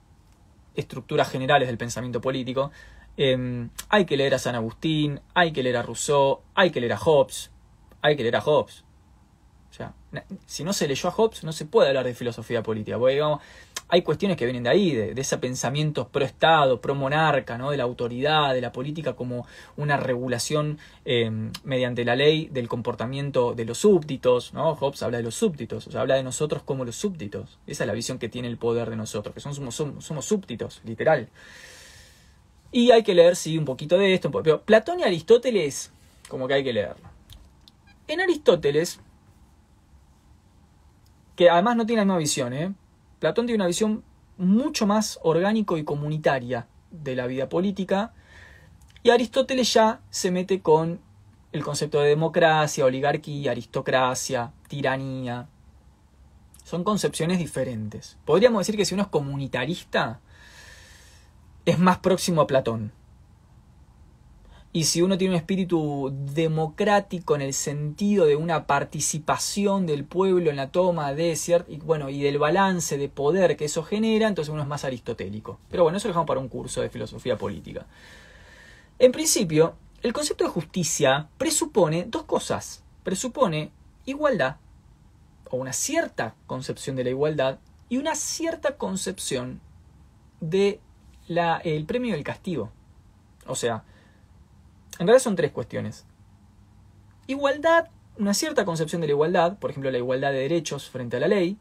[SPEAKER 1] estructuras generales del pensamiento político. Em, hay que leer a San Agustín, hay que leer a Rousseau, hay que leer a Hobbes, hay que leer a Hobbes. Si no se leyó a Hobbes, no se puede hablar de filosofía política. Porque, digamos, hay cuestiones que vienen de ahí, de, ese pensamiento pro-Estado, pro-monarca, ¿no? de la autoridad, de la política como una regulación em, mediante la ley del comportamiento de los súbditos. ¿no? Hobbes habla de los súbditos, o sea, habla de nosotros como los súbditos. Esa es la visión que tiene el poder de nosotros, que somos, somos, somos súbditos, literal. Y hay que leer, sí, un poquito de esto. Pero Platón y Aristóteles, como que hay que leerlo. En Aristóteles, que además no tiene la misma visión, ¿eh? Platón tiene una visión mucho más orgánico y comunitaria de la vida política y Aristóteles ya se mete con el concepto de democracia, oligarquía, aristocracia, tiranía. Son concepciones diferentes. Podríamos decir que si uno es comunitarista, es más próximo a Platón. Y si uno tiene un espíritu democrático en el sentido de una participación del pueblo en la toma de cierto, y bueno, y del balance de poder que eso genera, entonces uno es más aristotélico. Pero bueno, eso lo dejamos para un curso de filosofía política. En principio, el concepto de justicia presupone dos cosas. Presupone igualdad, o una cierta concepción de la igualdad, y una cierta concepción de la, el premio del castigo. O sea, en realidad son tres cuestiones. Igualdad, una cierta concepción de la igualdad, por ejemplo la igualdad de derechos frente a la ley,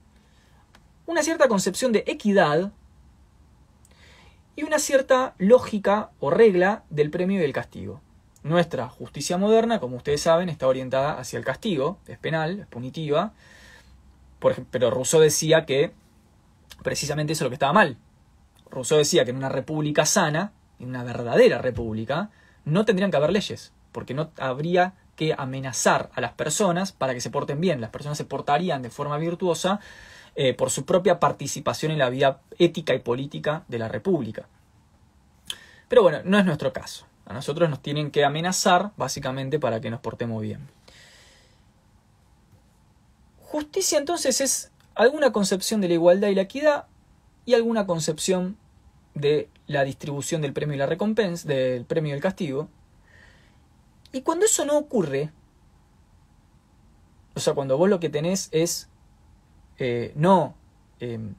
[SPEAKER 1] una cierta concepción de equidad y una cierta lógica o regla del premio y del castigo. Nuestra justicia moderna, como ustedes saben, está orientada hacia el castigo, es penal, es punitiva, pero Rousseau decía que precisamente eso es lo que estaba mal. Rousseau decía que en una república sana, en una verdadera república, no tendrían que haber leyes, porque no habría que amenazar a las personas para que se porten bien. Las personas se portarían de forma virtuosa eh, por su propia participación en la vida ética y política de la República. Pero bueno, no es nuestro caso. A nosotros nos tienen que amenazar básicamente para que nos portemos bien. Justicia entonces es alguna concepción de la igualdad y la equidad y alguna concepción de la distribución del premio y la recompensa, del premio y el castigo. Y cuando eso no ocurre, o sea, cuando vos lo que tenés es eh, no em,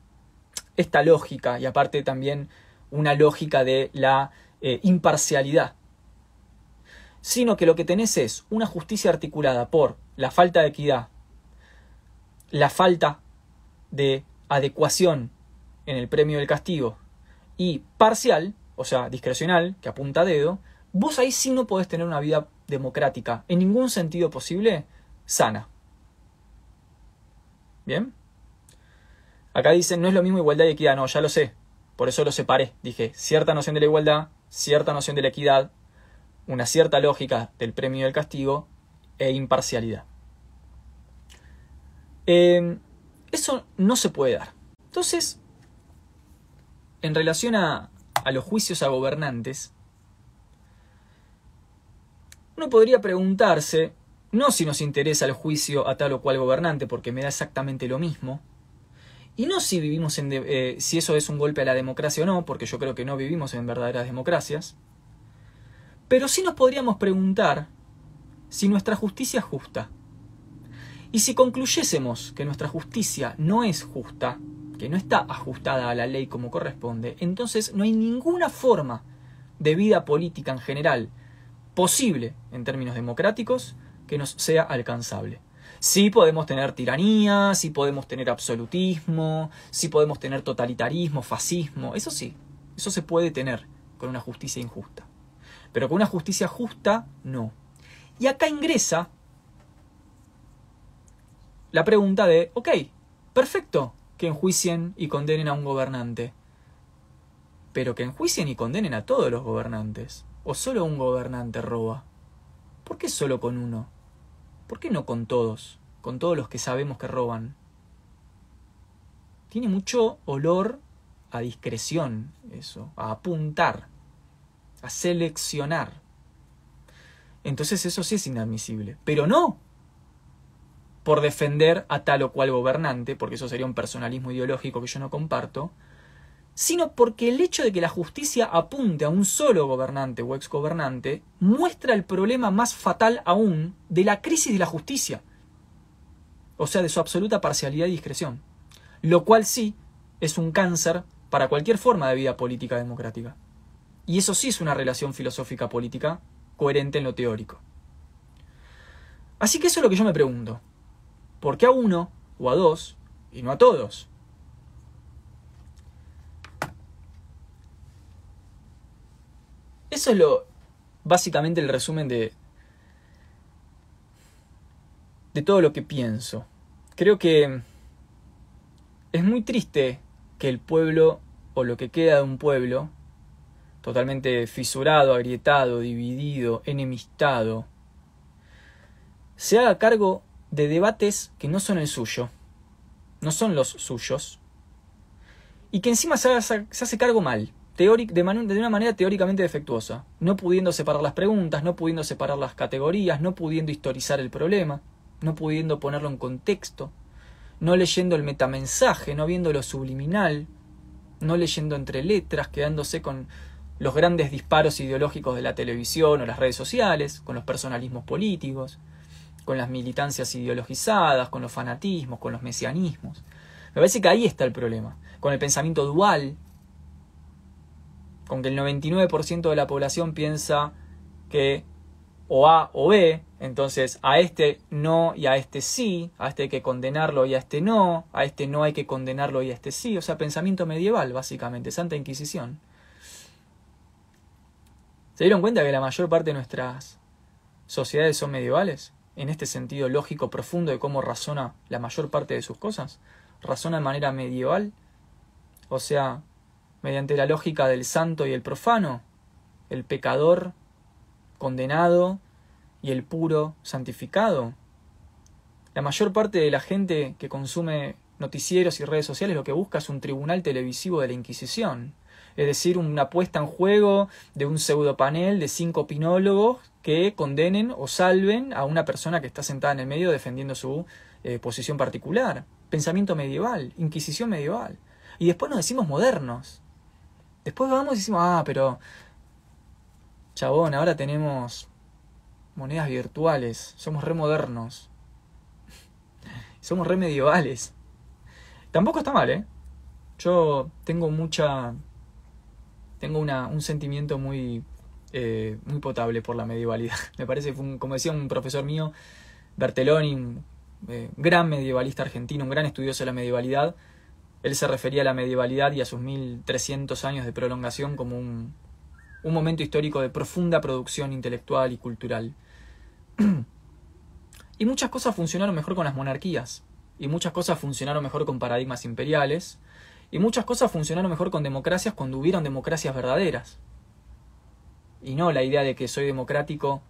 [SPEAKER 1] esta lógica y aparte también una lógica de la eh, imparcialidad, sino que lo que tenés es una justicia articulada por la falta de equidad, la falta de adecuación en el premio y el castigo y parcial, o sea, discrecional, que apunta a dedo, vos ahí sí no podés tener una vida democrática, en ningún sentido posible, sana. ¿Bien? Acá dicen, no es lo mismo igualdad y equidad. No, ya lo sé. Por eso lo separé. Dije, cierta noción de la igualdad, cierta noción de la equidad, una cierta lógica del premio del castigo e imparcialidad. Em, eso no se puede dar. Entonces, en relación a, a los juicios a gobernantes, uno podría preguntarse, no si nos interesa el juicio a tal o cual gobernante, porque me da exactamente lo mismo, y no si vivimos en eh, si eso es un golpe a la democracia o no, porque yo creo que no vivimos en verdaderas democracias. Pero sí nos podríamos preguntar si nuestra justicia es justa. Y si concluyésemos que nuestra justicia no es justa, que no está ajustada a la ley como corresponde, entonces no hay ninguna forma de vida política en general posible en términos democráticos que nos sea alcanzable. Sí podemos tener tiranía, sí podemos tener absolutismo, sí podemos tener totalitarismo, fascismo, eso sí, eso se puede tener con una justicia injusta. Pero con una justicia justa, no. Y acá ingresa la pregunta de, ok, perfecto que enjuicien y condenen a un gobernante, pero que enjuicien y condenen a todos los gobernantes, o solo un gobernante roba. ¿Por qué solo con uno? ¿Por qué no con todos? Con todos los que sabemos que roban. Tiene mucho olor a discreción eso, a apuntar, a seleccionar. Entonces eso sí es inadmisible. Pero no por defender a tal o cual gobernante, porque eso sería un personalismo ideológico que yo no comparto, sino porque el hecho de que la justicia apunte a un solo gobernante o exgobernante muestra el problema más fatal aún de la crisis de la justicia, o sea, de su absoluta parcialidad y discreción, lo cual sí es un cáncer para cualquier forma de vida política democrática. Y eso sí es una relación filosófica política coherente en lo teórico. Así que eso es lo que yo me pregunto. ¿Por qué a uno o a dos y no a todos? Eso es lo básicamente el resumen de de todo lo que pienso. Creo que es muy triste que el pueblo o lo que queda de un pueblo totalmente fisurado, agrietado, dividido, enemistado, se haga cargo de debates que no son el suyo, no son los suyos, y que encima se, se hace cargo mal de, una manera teóricamente defectuosa, no pudiendo separar las preguntas, no pudiendo separar las categorías, no pudiendo historizar el problema, no pudiendo ponerlo en contexto, no leyendo el metamensaje, no viendo lo subliminal, no leyendo entre letras, quedándose con los grandes disparos ideológicos de la televisión o las redes sociales, con los personalismos políticos, con las militancias ideologizadas, con los fanatismos, con los mesianismos. Me parece que ahí está el problema, con el pensamiento dual, con que el 99% de la población piensa que o A o B, entonces a este no y a este sí, a este hay que condenarlo y a este no, a este no hay que condenarlo y a este sí, o sea, pensamiento medieval básicamente, Santa Inquisición. ¿Se dieron cuenta que la mayor parte de nuestras sociedades son medievales? En este sentido lógico profundo de cómo razona la mayor parte de sus cosas. Razona de manera medieval. O sea, mediante la lógica del santo y el profano, el pecador condenado y el puro santificado. La mayor parte de la gente que consume noticieros y redes sociales lo que busca es un tribunal televisivo de la Inquisición, es decir, una puesta en juego de un pseudopanel de cinco opinólogos que condenen o salven a una persona que está sentada en el medio defendiendo su eh, posición particular. Pensamiento medieval, Inquisición medieval. Y después nos decimos modernos. Después vamos y decimos, ah, pero chabón, ahora tenemos monedas virtuales, somos re modernos, somos re medievales. Tampoco está mal, ¿eh? Yo tengo mucha... Tengo una, un sentimiento muy, eh, muy potable por la medievalidad. Me parece, como decía un profesor mío, Bertelloni, un eh, gran medievalista argentino, un gran estudioso de la medievalidad, él se refería a la medievalidad y a sus 1300 años de prolongación como un, un momento histórico de profunda producción intelectual y cultural. y muchas cosas funcionaron mejor con las monarquías. y muchas cosas funcionaron mejor con paradigmas imperiales, y muchas cosas funcionaron mejor con democracias cuando hubieron democracias verdaderas. Y no la idea de que soy democrático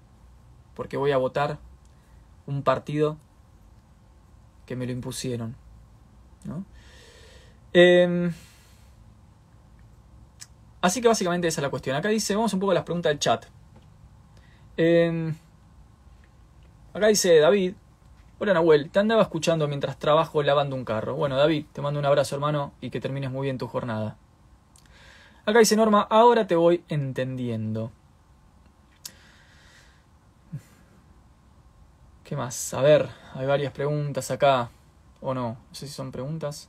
[SPEAKER 1] porque voy a votar un partido que me lo impusieron. Em, así que básicamente esa es la cuestión. Acá dice, vamos un poco a las preguntas del chat. Em, acá dice David, hola Nahuel, te andaba escuchando mientras trabajo lavando un carro. Bueno David, te mando un abrazo hermano y que termines muy bien tu jornada. Acá dice Norma, ahora te voy entendiendo. ¿Qué más? A ver, hay varias preguntas acá. ¿O no? No sé si son preguntas.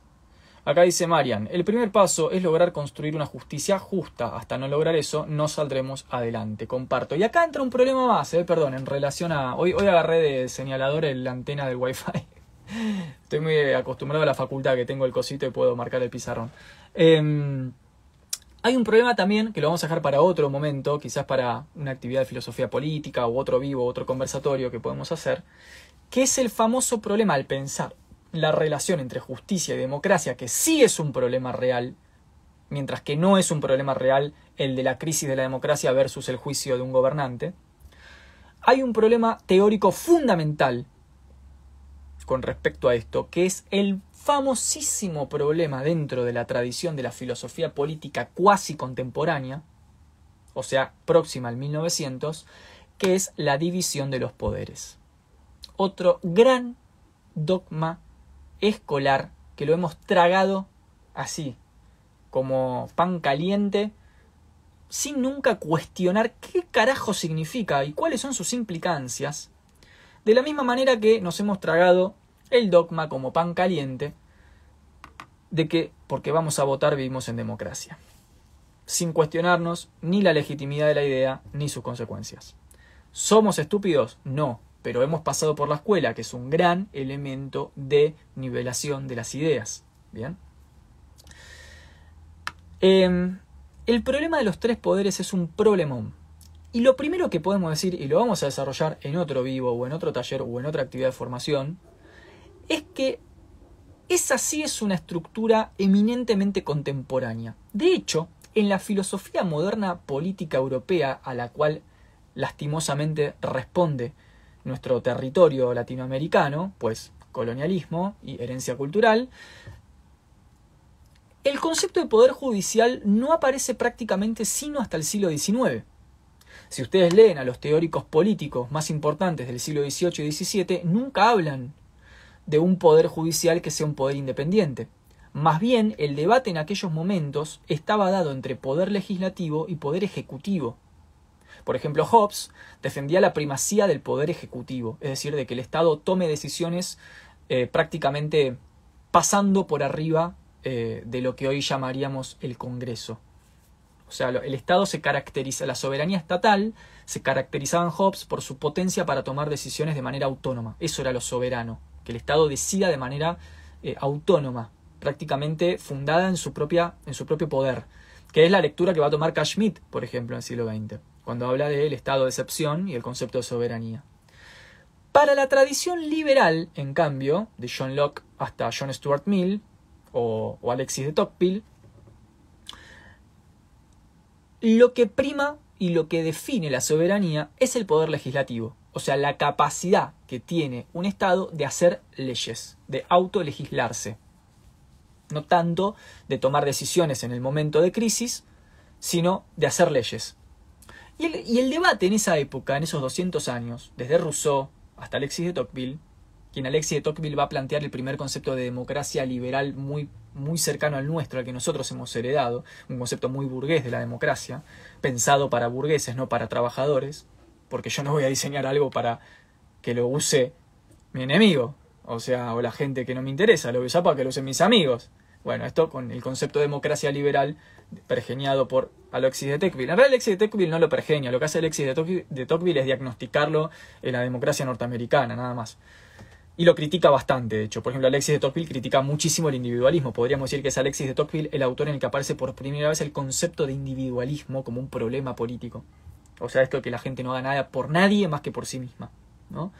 [SPEAKER 1] Acá dice Marian, el primer paso es lograr construir una justicia justa. Hasta no lograr eso, no saldremos adelante. Comparto. Y acá entra un problema más, eh, perdón, en relación a... Hoy, hoy agarré de señalador la antena del Wi-Fi. Estoy muy acostumbrado a la facultad que tengo el cosito y puedo marcar el pizarrón. Em, hay un problema también que lo vamos a dejar para otro momento, quizás para una actividad de filosofía política o otro vivo, otro conversatorio que podemos hacer, que es el famoso problema al pensar la relación entre justicia y democracia, que sí es un problema real, mientras que no es un problema real el de la crisis de la democracia versus el juicio de un gobernante, hay un problema teórico fundamental con respecto a esto, que es el famosísimo problema dentro de la tradición de la filosofía política cuasi contemporánea, o sea, próxima al 1900, que es la división de los poderes. Otro gran dogma escolar que lo hemos tragado así, como pan caliente, sin nunca cuestionar qué carajo significa y cuáles son sus implicancias, de la misma manera que nos hemos tragado el dogma como pan caliente de que porque vamos a votar vivimos en democracia, sin cuestionarnos ni la legitimidad de la idea ni sus consecuencias. ¿Somos estúpidos? No, pero hemos pasado por la escuela, que es un gran elemento de nivelación de las ideas. Bien. Em, el problema de los tres poderes es un problemón. Y lo primero que podemos decir, y lo vamos a desarrollar en otro vivo, o en otro taller, o en otra actividad de formación, es que esa sí es una estructura eminentemente contemporánea. De hecho, en la filosofía moderna política europea a la cual lastimosamente responde nuestro territorio latinoamericano, pues colonialismo y herencia cultural, el concepto de poder judicial no aparece prácticamente sino hasta el siglo XIX. Si ustedes leen a los teóricos políticos más importantes del siglo XVIII y XVII, nunca hablan de un poder judicial que sea un poder independiente. Más bien, el debate en aquellos momentos estaba dado entre poder legislativo y poder ejecutivo. Por ejemplo, Hobbes defendía la primacía del poder ejecutivo, es decir, de que el Estado tome decisiones eh, prácticamente pasando por arriba eh, de lo que hoy llamaríamos el Congreso. O sea, el Estado se caracteriza, la soberanía estatal se caracterizaba en Hobbes por su potencia para tomar decisiones de manera autónoma. Eso era lo soberano, que el Estado decida de manera eh, autónoma, prácticamente fundada en su, propia, en su propio poder, que es la lectura que va a tomar Schmitt, por ejemplo, en el siglo XX cuando habla del estado de excepción y el concepto de soberanía. Para la tradición liberal, en cambio, de John Locke hasta John Stuart Mill o, Alexis de Tocqueville, lo que prima y lo que define la soberanía es el poder legislativo, o sea, la capacidad que tiene un Estado de hacer leyes, de autolegislarse. No tanto de tomar decisiones en el momento de crisis, sino de hacer leyes. Y el, debate en esa época, en esos 200 años, desde Rousseau hasta Alexis de Tocqueville, quien Alexis de Tocqueville va a plantear el primer concepto de democracia liberal muy, muy cercano al nuestro, al que nosotros hemos heredado, un concepto muy burgués de la democracia, pensado para burgueses, no para trabajadores, porque yo no voy a diseñar algo para que lo use mi enemigo, o sea, o la gente que no me interesa, lo voy a usar para que lo usen mis amigos. Bueno, esto con el concepto de democracia liberal pergeniado por Alexis de Tocqueville. En realidad Alexis de Tocqueville no lo pergenia, lo que hace Alexis de Tocqueville, es diagnosticarlo en la democracia norteamericana, nada más. Y lo critica bastante, de hecho. Por ejemplo, Alexis de Tocqueville critica muchísimo el individualismo. Podríamos decir que es Alexis de Tocqueville el autor en el que aparece por primera vez el concepto de individualismo como un problema político. O sea, esto de que la gente no haga nada por nadie más que por sí misma. ¿no?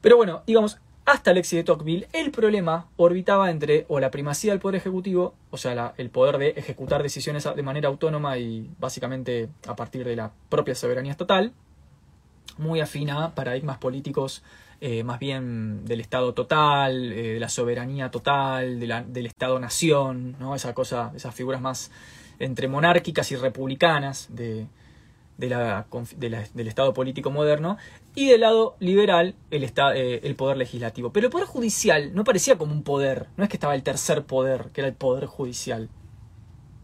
[SPEAKER 1] Pero bueno, digamos, hasta éxito de Tocqueville, el problema orbitaba entre o la primacía del poder ejecutivo, o sea, el poder de ejecutar decisiones de manera autónoma y básicamente a partir de la propia soberanía estatal, muy afina a paradigmas políticos eh, más bien del Estado total, eh, de la soberanía total, del Estado-nación, ¿no? Esa cosa, esas figuras más entre monárquicas y republicanas de, del Estado político moderno, y del lado liberal el, eh, el poder legislativo. Pero el poder judicial no parecía como un poder, no es que estaba el tercer poder, que era el poder judicial,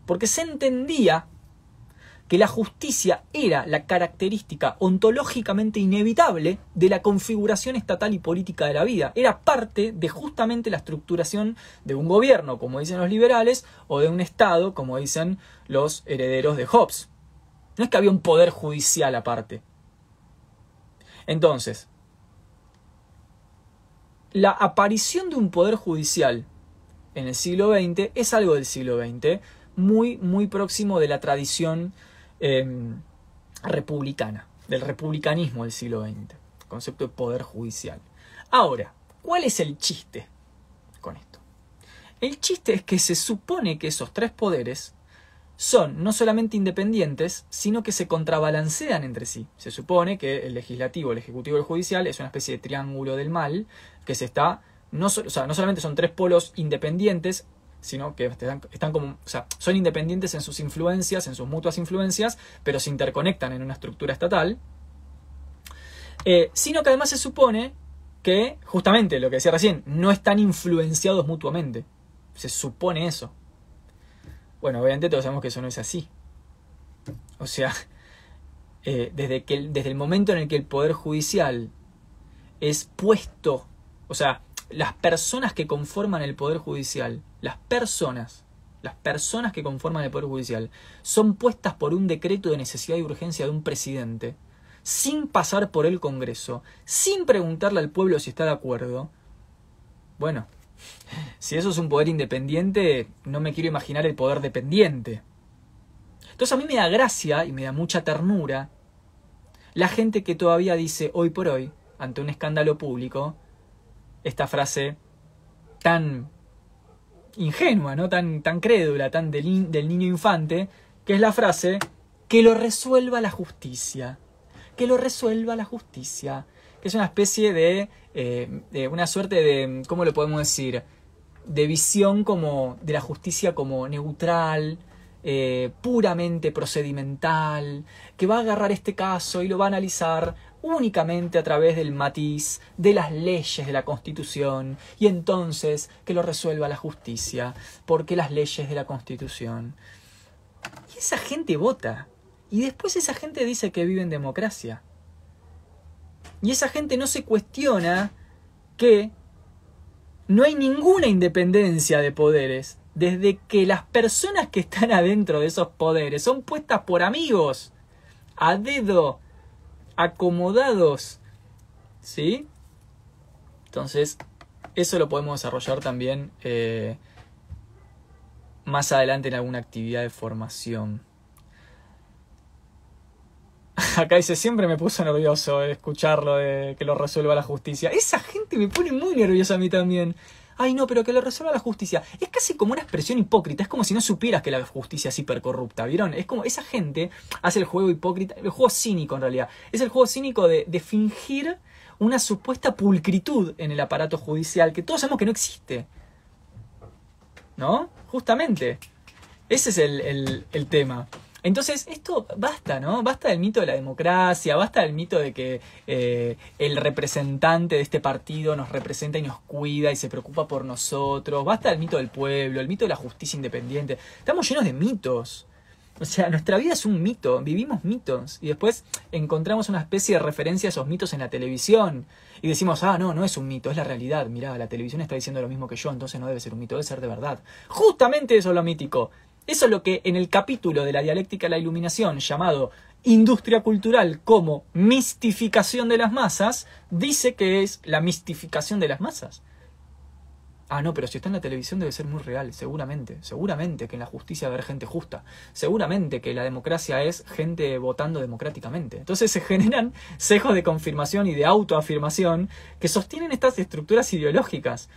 [SPEAKER 1] porque se entendía que la justicia era la característica ontológicamente inevitable de la configuración estatal y política de la vida. Era parte de justamente la estructuración de un gobierno, como dicen los liberales, o de un Estado, como dicen los herederos de Hobbes. No es que había un poder judicial aparte. Entonces, la aparición de un poder judicial en el siglo XX es algo del siglo XX, muy, muy próximo de la tradición em, republicana, del republicanismo del siglo XX, concepto de poder judicial. Ahora, ¿cuál es el chiste con esto? El chiste es que se supone que esos tres poderes son no solamente independientes, sino que se contrabalancean entre sí. Se supone que el legislativo, el ejecutivo y el judicial es una especie de triángulo del mal que se está, no, o sea, no solamente son tres polos independientes, sino que están, como, o sea, son independientes en sus influencias, en sus mutuas influencias, pero se interconectan en una estructura estatal, eh, sino que además se supone que, justamente lo que decía recién, no están influenciados mutuamente. Se supone eso. Bueno, obviamente todos sabemos que eso no es así. O sea, eh, desde, que, desde el momento en el que el Poder Judicial es puesto, o sea, las personas que conforman el Poder Judicial, las personas, las personas que conforman el Poder Judicial, son puestas por un decreto de necesidad y urgencia de un presidente, sin pasar por el Congreso, sin preguntarle al pueblo si está de acuerdo, bueno, si eso es un poder independiente, no me quiero imaginar el poder dependiente. Entonces a mí me da gracia y me da mucha ternura la gente que todavía dice hoy por hoy, ante un escándalo público, esta frase tan ingenua, ¿no? tan, tan crédula, tan del, del niño infante, que es la frase que lo resuelva la justicia. Que lo resuelva la justicia que es una especie de, eh, de, una suerte de, ¿cómo lo podemos decir? De visión como de la justicia como neutral, eh, puramente procedimental, que va a agarrar este caso y lo va a analizar únicamente a través del matiz de las leyes de la Constitución y entonces que lo resuelva la justicia, porque las leyes de la Constitución. Y esa gente vota. Y después esa gente dice que vive en democracia. Y esa gente no se cuestiona que no hay ninguna independencia de poderes desde que las personas que están adentro de esos poderes son puestas por amigos, a dedo, acomodados. ¿Sí? Entonces, eso lo podemos desarrollar también eh, más adelante en alguna actividad de formación. Acá dice, siempre me puso nervioso escucharlo de que lo resuelva la justicia. Esa gente me pone muy nerviosa a mí también. Ay, no, pero que lo resuelva la justicia. Es casi como una expresión hipócrita. Es como si no supieras que la justicia es hipercorrupta, ¿vieron? Es como esa gente hace el juego hipócrita, el juego cínico en realidad. Es el juego cínico de, fingir una supuesta pulcritud en el aparato judicial que todos sabemos que no existe. ¿No? Justamente. Ese es el, el tema. Entonces, esto basta, ¿no? Basta del mito de la democracia, basta del mito de que eh, el representante de este partido nos representa y nos cuida y se preocupa por nosotros, basta del mito del pueblo, el mito de la justicia independiente. Estamos llenos de mitos. O sea, nuestra vida es un mito, vivimos mitos y después encontramos una especie de referencia a esos mitos en la televisión y decimos, ah, no, no es un mito, es la realidad. Mirá, la televisión está diciendo lo mismo que yo, entonces no debe ser un mito, debe ser de verdad. Justamente eso es lo mítico. Eso es lo que en el capítulo de la dialéctica de la iluminación llamado Industria cultural como mistificación de las masas, dice que es la mistificación de las masas. Ah, no, pero si está en la televisión debe ser muy real, seguramente, seguramente que en la justicia va a haber gente justa, seguramente que la democracia es gente votando democráticamente. Entonces se generan sesgos de confirmación y de autoafirmación que sostienen estas estructuras ideológicas,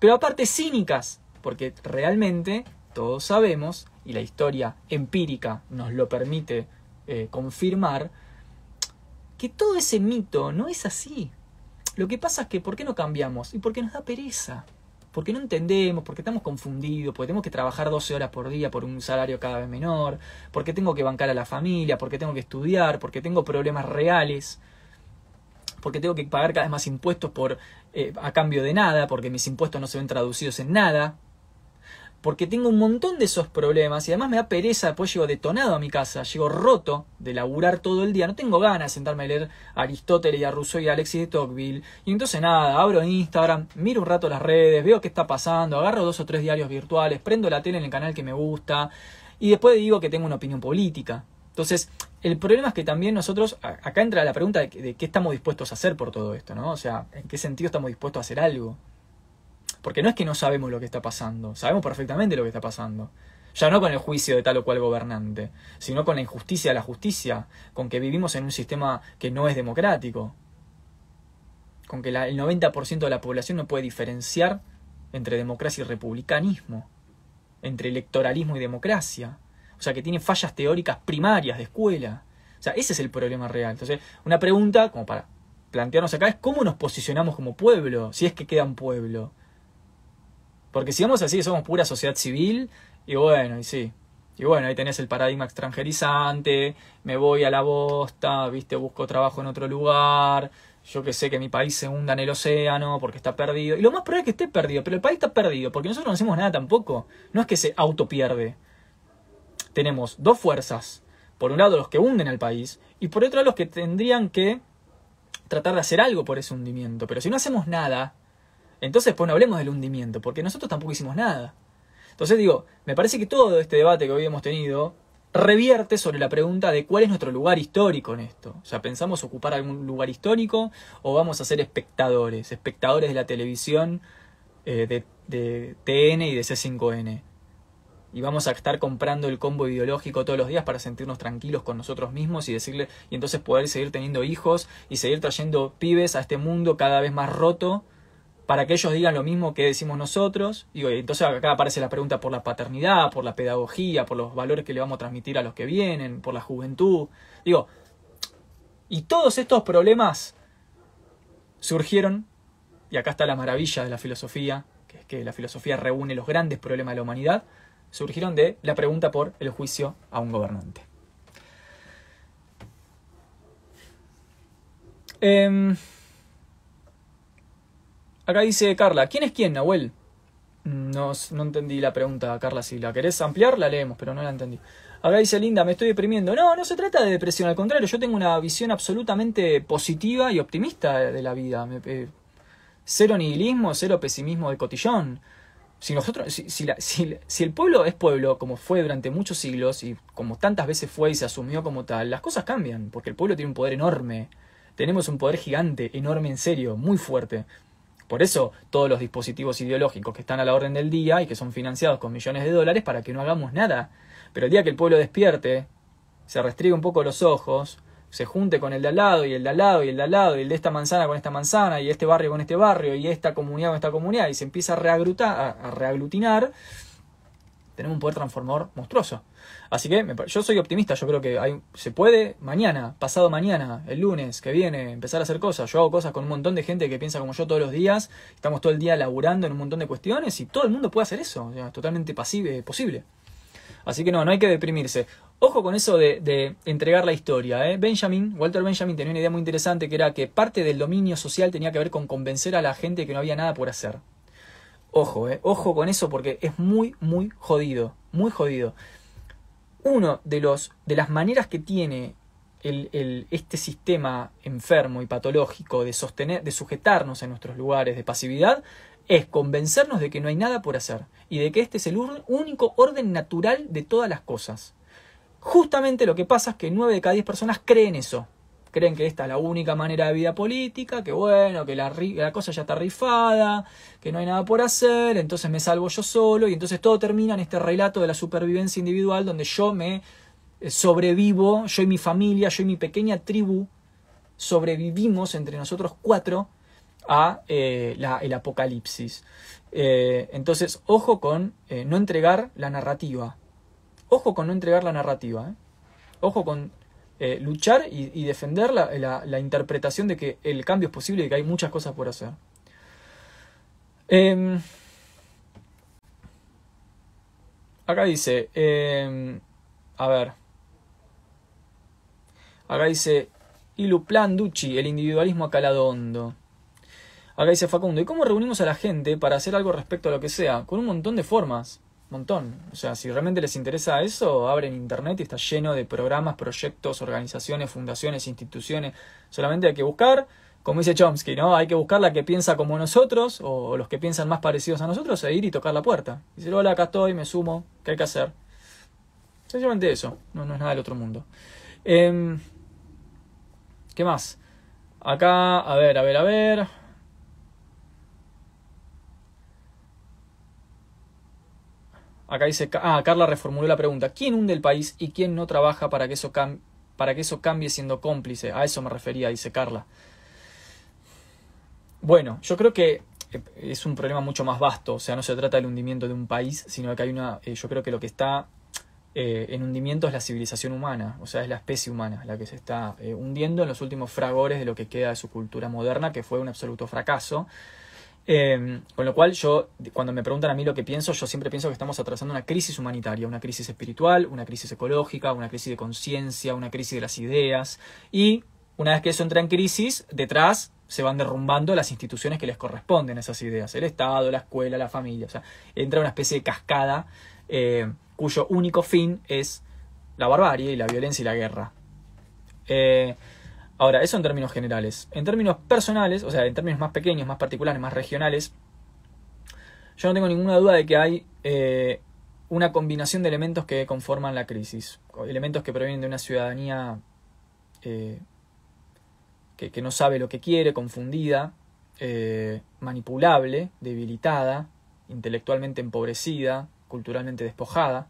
[SPEAKER 1] pero aparte cínicas, porque realmente todos sabemos, y la historia empírica nos lo permite eh, confirmar, que todo ese mito no es así. Lo que pasa es que, ¿por qué no cambiamos? Y porque nos da pereza porque no entendemos, porque estamos confundidos, porque tenemos que trabajar 12 horas por día por un salario cada vez menor, porque tengo que bancar a la familia, porque tengo que estudiar, porque tengo problemas reales, porque tengo que pagar cada vez más impuestos por, eh, a cambio de nada, porque mis impuestos no se ven traducidos en nada porque tengo un montón de esos problemas y además me da pereza, después llego detonado a mi casa, llego roto de laburar todo el día, no tengo ganas de sentarme a leer a Aristóteles y a Rousseau y a Alexis de Tocqueville, y entonces nada, abro Instagram, miro un rato las redes, veo qué está pasando, agarro dos o tres diarios virtuales, prendo la tele en el canal que me gusta, y después digo que tengo una opinión política. Entonces, el problema es que también nosotros, acá entra la pregunta de, de qué estamos dispuestos a hacer por todo esto, ¿no? O sea, ¿en qué sentido estamos dispuestos a hacer algo? Porque no es que no sabemos lo que está pasando, sabemos perfectamente lo que está pasando. Ya no con el juicio de tal o cual gobernante, sino con la injusticia de la justicia, con que vivimos en un sistema que no es democrático, con que el 90% de la población no puede diferenciar entre democracia y republicanismo, entre electoralismo y democracia. O sea, que tiene fallas teóricas primarias de escuela. O sea, ese es el problema real. Entonces, una pregunta, como para plantearnos acá, es cómo nos posicionamos como pueblo, si es que queda un pueblo. Porque si vamos así, somos pura sociedad civil, y bueno, y sí. Y bueno, ahí tenés el paradigma extranjerizante, me voy a la bosta, viste, busco trabajo en otro lugar, yo que sé que mi país se hunda en el océano porque está perdido. Y lo más probable es que esté perdido, pero el país está perdido porque nosotros no hacemos nada tampoco. No es que se autopierde. Tenemos dos fuerzas. Por un lado los que hunden al país y por otro los que tendrían que tratar de hacer algo por ese hundimiento. Pero si no hacemos nada, entonces, pues no hablemos del hundimiento, porque nosotros tampoco hicimos nada. Entonces digo, me parece que todo este debate que hoy hemos tenido revierte sobre la pregunta de cuál es nuestro lugar histórico en esto. O sea, ¿pensamos ocupar algún lugar histórico o vamos a ser espectadores? Espectadores de la televisión eh, de, de TN y de C5N. Y vamos a estar comprando el combo ideológico todos los días para sentirnos tranquilos con nosotros mismos y decirle, y entonces poder seguir teniendo hijos y seguir trayendo pibes a este mundo cada vez más roto para que ellos digan lo mismo que decimos nosotros. Y entonces acá aparece la pregunta por la paternidad, por la pedagogía, por los valores que le vamos a transmitir a los que vienen, por la juventud. Digo, y todos estos problemas surgieron, y acá está la maravilla de la filosofía, que es que la filosofía reúne los grandes problemas de la humanidad, surgieron de la pregunta por el juicio a un gobernante. Eh, Acá dice Carla, ¿quién es quién, Nahuel? No, no entendí la pregunta, Carla. Si la querés ampliar, la leemos, pero no la entendí. Acá dice Linda, me estoy deprimiendo. No, no se trata de depresión, al contrario, yo tengo una visión absolutamente positiva y optimista de la vida. Eh, cero nihilismo, cero pesimismo de cotillón. Si, nosotros, si, si, el pueblo es pueblo, como fue durante muchos siglos y como tantas veces fue y se asumió como tal, las cosas cambian, porque el pueblo tiene un poder enorme. Tenemos un poder gigante, enorme en serio, muy fuerte. Por eso todos los dispositivos ideológicos que están a la orden del día y que son financiados con millones de dólares para que no hagamos nada. Pero el día que el pueblo despierte, se restriega un poco los ojos, se junte con el de al lado y el de al lado y el de al lado y el de esta manzana con esta manzana y este barrio con este barrio y esta comunidad con esta comunidad y se empieza a, a reaglutinar, tenemos un poder transformador monstruoso. Así que yo soy optimista, yo creo que hay, se puede mañana, pasado mañana, el lunes que viene, empezar a hacer cosas. Yo hago cosas con un montón de gente que piensa como yo todos los días, estamos todo el día laburando en un montón de cuestiones y todo el mundo puede hacer eso, es totalmente posible. Así que no, no hay que deprimirse. Ojo con eso de, de entregar la historia. ¿eh? Benjamin, Walter Benjamin tenía una idea muy interesante que era que parte del dominio social tenía que ver con convencer a la gente que no había nada por hacer. Ojo, eh, ojo con eso porque es muy, muy jodido, muy jodido. Uno de, los, de las maneras que tiene el, este sistema enfermo y patológico de, sostener, de sujetarnos en nuestros lugares de pasividad es convencernos de que no hay nada por hacer y de que este es el único orden natural de todas las cosas. Justamente lo que pasa es que 9 de cada 10 personas creen eso. Creen que esta es la única manera de vida política, que bueno, que la, la cosa ya está rifada, que no hay nada por hacer, entonces me salvo yo solo y entonces todo termina en este relato de la supervivencia individual donde yo me eh, sobrevivo, yo y mi familia, yo y mi pequeña tribu sobrevivimos entre nosotros cuatro a eh, el apocalipsis. Eh, entonces, ojo con no entregar la narrativa. Ojo con no entregar la narrativa. Ojo con luchar y, defender la, interpretación de que el cambio es posible y que hay muchas cosas por hacer. Em, acá dice, em, a ver, Acá dice Iluplan Ducci, el individualismo acalado hondo. Acá dice Facundo, ¿y cómo reunimos a la gente para hacer algo respecto a lo que sea? Con un montón de formas. Montón. O sea, si realmente les interesa eso, abren internet y está lleno de programas, proyectos, organizaciones, fundaciones, instituciones. Solamente hay que buscar, como dice Chomsky, ¿no? Hay que buscar la que piensa como nosotros, o los que piensan más parecidos a nosotros, e ir y tocar la puerta. Y decir, hola, acá estoy, me sumo, ¿qué hay que hacer? Sencillamente eso, no, no es nada del otro mundo. Eh, ¿Qué más? Acá, a ver, a ver, a ver. Acá dice, ah, Carla reformuló la pregunta. ¿Quién hunde el país y quién no trabaja para que eso, para que eso cambie siendo cómplice? A eso me refería, dice Carla. Bueno, yo creo que eh, es un problema mucho más vasto. O sea, no se trata del hundimiento de un país, sino que hay una. Eh, yo creo que lo que está eh, en hundimiento es la civilización humana, o sea, es la especie humana la que se está hundiendo en los últimos fragores de lo que queda de su cultura moderna, que fue un absoluto fracaso. Eh, con lo cual yo, cuando me preguntan a mí lo que pienso, yo siempre pienso que estamos atravesando una crisis humanitaria, una crisis espiritual, una crisis ecológica, una crisis de conciencia, una crisis de las ideas, y una vez que eso entra en crisis, detrás se van derrumbando las instituciones que les corresponden a esas ideas, el Estado, la escuela, la familia, o sea, entra una especie de cascada cuyo único fin es la barbarie y la violencia y la guerra. Eh, ahora, eso en términos generales. En términos personales, o sea, en términos más pequeños, más particulares, más regionales, yo no tengo ninguna duda de que hay eh, una combinación de elementos que conforman la crisis. Elementos que provienen de una ciudadanía eh, que, que, no sabe lo que quiere, confundida, manipulable, debilitada, intelectualmente empobrecida, culturalmente despojada,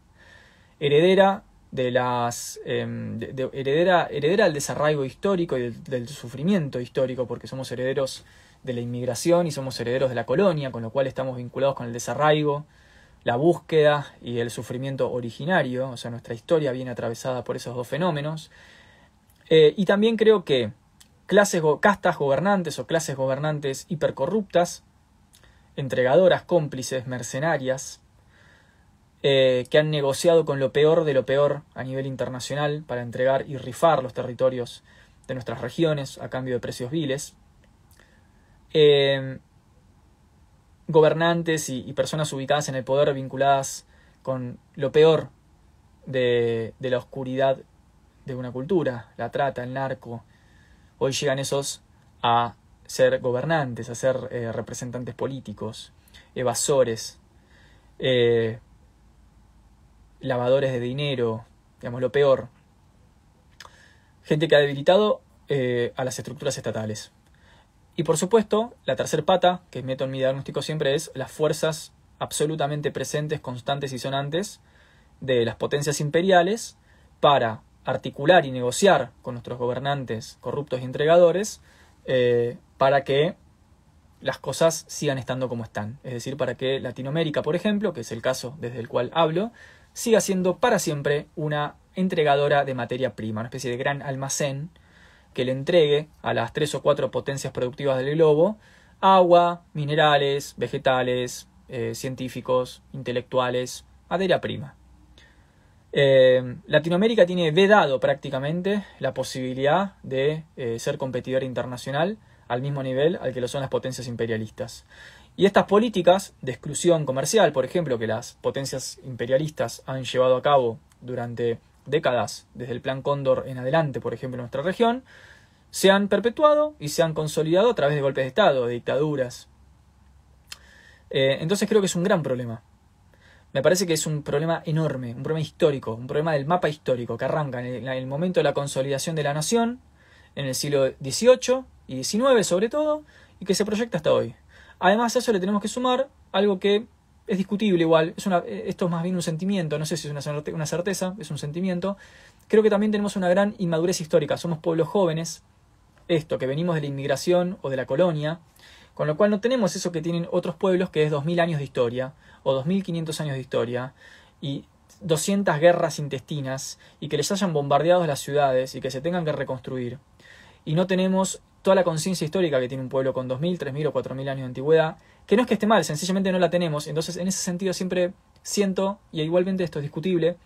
[SPEAKER 1] heredera de las em, heredera, heredera del desarraigo histórico y del, sufrimiento histórico, porque somos herederos de la inmigración y somos herederos de la colonia, con lo cual estamos vinculados con el desarraigo, la búsqueda y el sufrimiento originario, o sea, nuestra historia viene atravesada por esos dos fenómenos. Eh, y también creo que clases, castas gobernantes o clases gobernantes hipercorruptas, entregadoras, cómplices, mercenarias, eh, que han negociado con lo peor de lo peor a nivel internacional para entregar y rifar los territorios de nuestras regiones a cambio de precios viles. Eh, gobernantes y, personas ubicadas en el poder vinculadas con lo peor de, la oscuridad de una cultura, la trata, el narco. Hoy llegan esos a ser gobernantes, a ser eh, representantes políticos, evasores, lavadores de dinero, digamos lo peor. Gente que ha debilitado eh, a las estructuras estatales. Y por supuesto, la tercer pata que meto en mi diagnóstico siempre es las fuerzas absolutamente presentes, constantes y sonantes de las potencias imperiales para articular y negociar con nuestros gobernantes corruptos y entregadores eh, para que las cosas sigan estando como están. Es decir, para que Latinoamérica, por ejemplo, que es el caso desde el cual hablo, siga siendo para siempre una entregadora de materia prima, una especie de gran almacén que le entregue a las tres o cuatro potencias productivas del globo agua, minerales, vegetales, eh, científicos, intelectuales, materia prima. Eh, Latinoamérica tiene vedado prácticamente la posibilidad de eh, ser competidor internacional al mismo nivel al que lo son las potencias imperialistas. Y estas políticas de exclusión comercial, por ejemplo, que las potencias imperialistas han llevado a cabo durante décadas, desde el Plan Cóndor en adelante, por ejemplo, en nuestra región, se han perpetuado y se han consolidado a través de golpes de Estado, de dictaduras. Eh, entonces creo que es un gran problema. Me parece que es un problema enorme, un problema histórico, un problema del mapa histórico que arranca en el momento de la consolidación de la nación, en el siglo XVIII y XIX sobre todo, y que se proyecta hasta hoy. Además a eso le tenemos que sumar algo que es discutible igual, es una, esto es más bien un sentimiento, no sé si es una, una certeza, es un sentimiento. Creo que también tenemos una gran inmadurez histórica, somos pueblos jóvenes, esto, que venimos de la inmigración o de la colonia, con lo cual no tenemos eso que tienen otros pueblos, que es 2000 años de historia, o 2500 años de historia, y 200 guerras intestinas, y que les hayan bombardeado las ciudades y que se tengan que reconstruir. Y no tenemos toda la conciencia histórica que tiene un pueblo con 2000, 3000 o 4000 años de antigüedad, que no es que esté mal, sencillamente no la tenemos. Entonces, en ese sentido, siempre siento, y igualmente esto es discutible,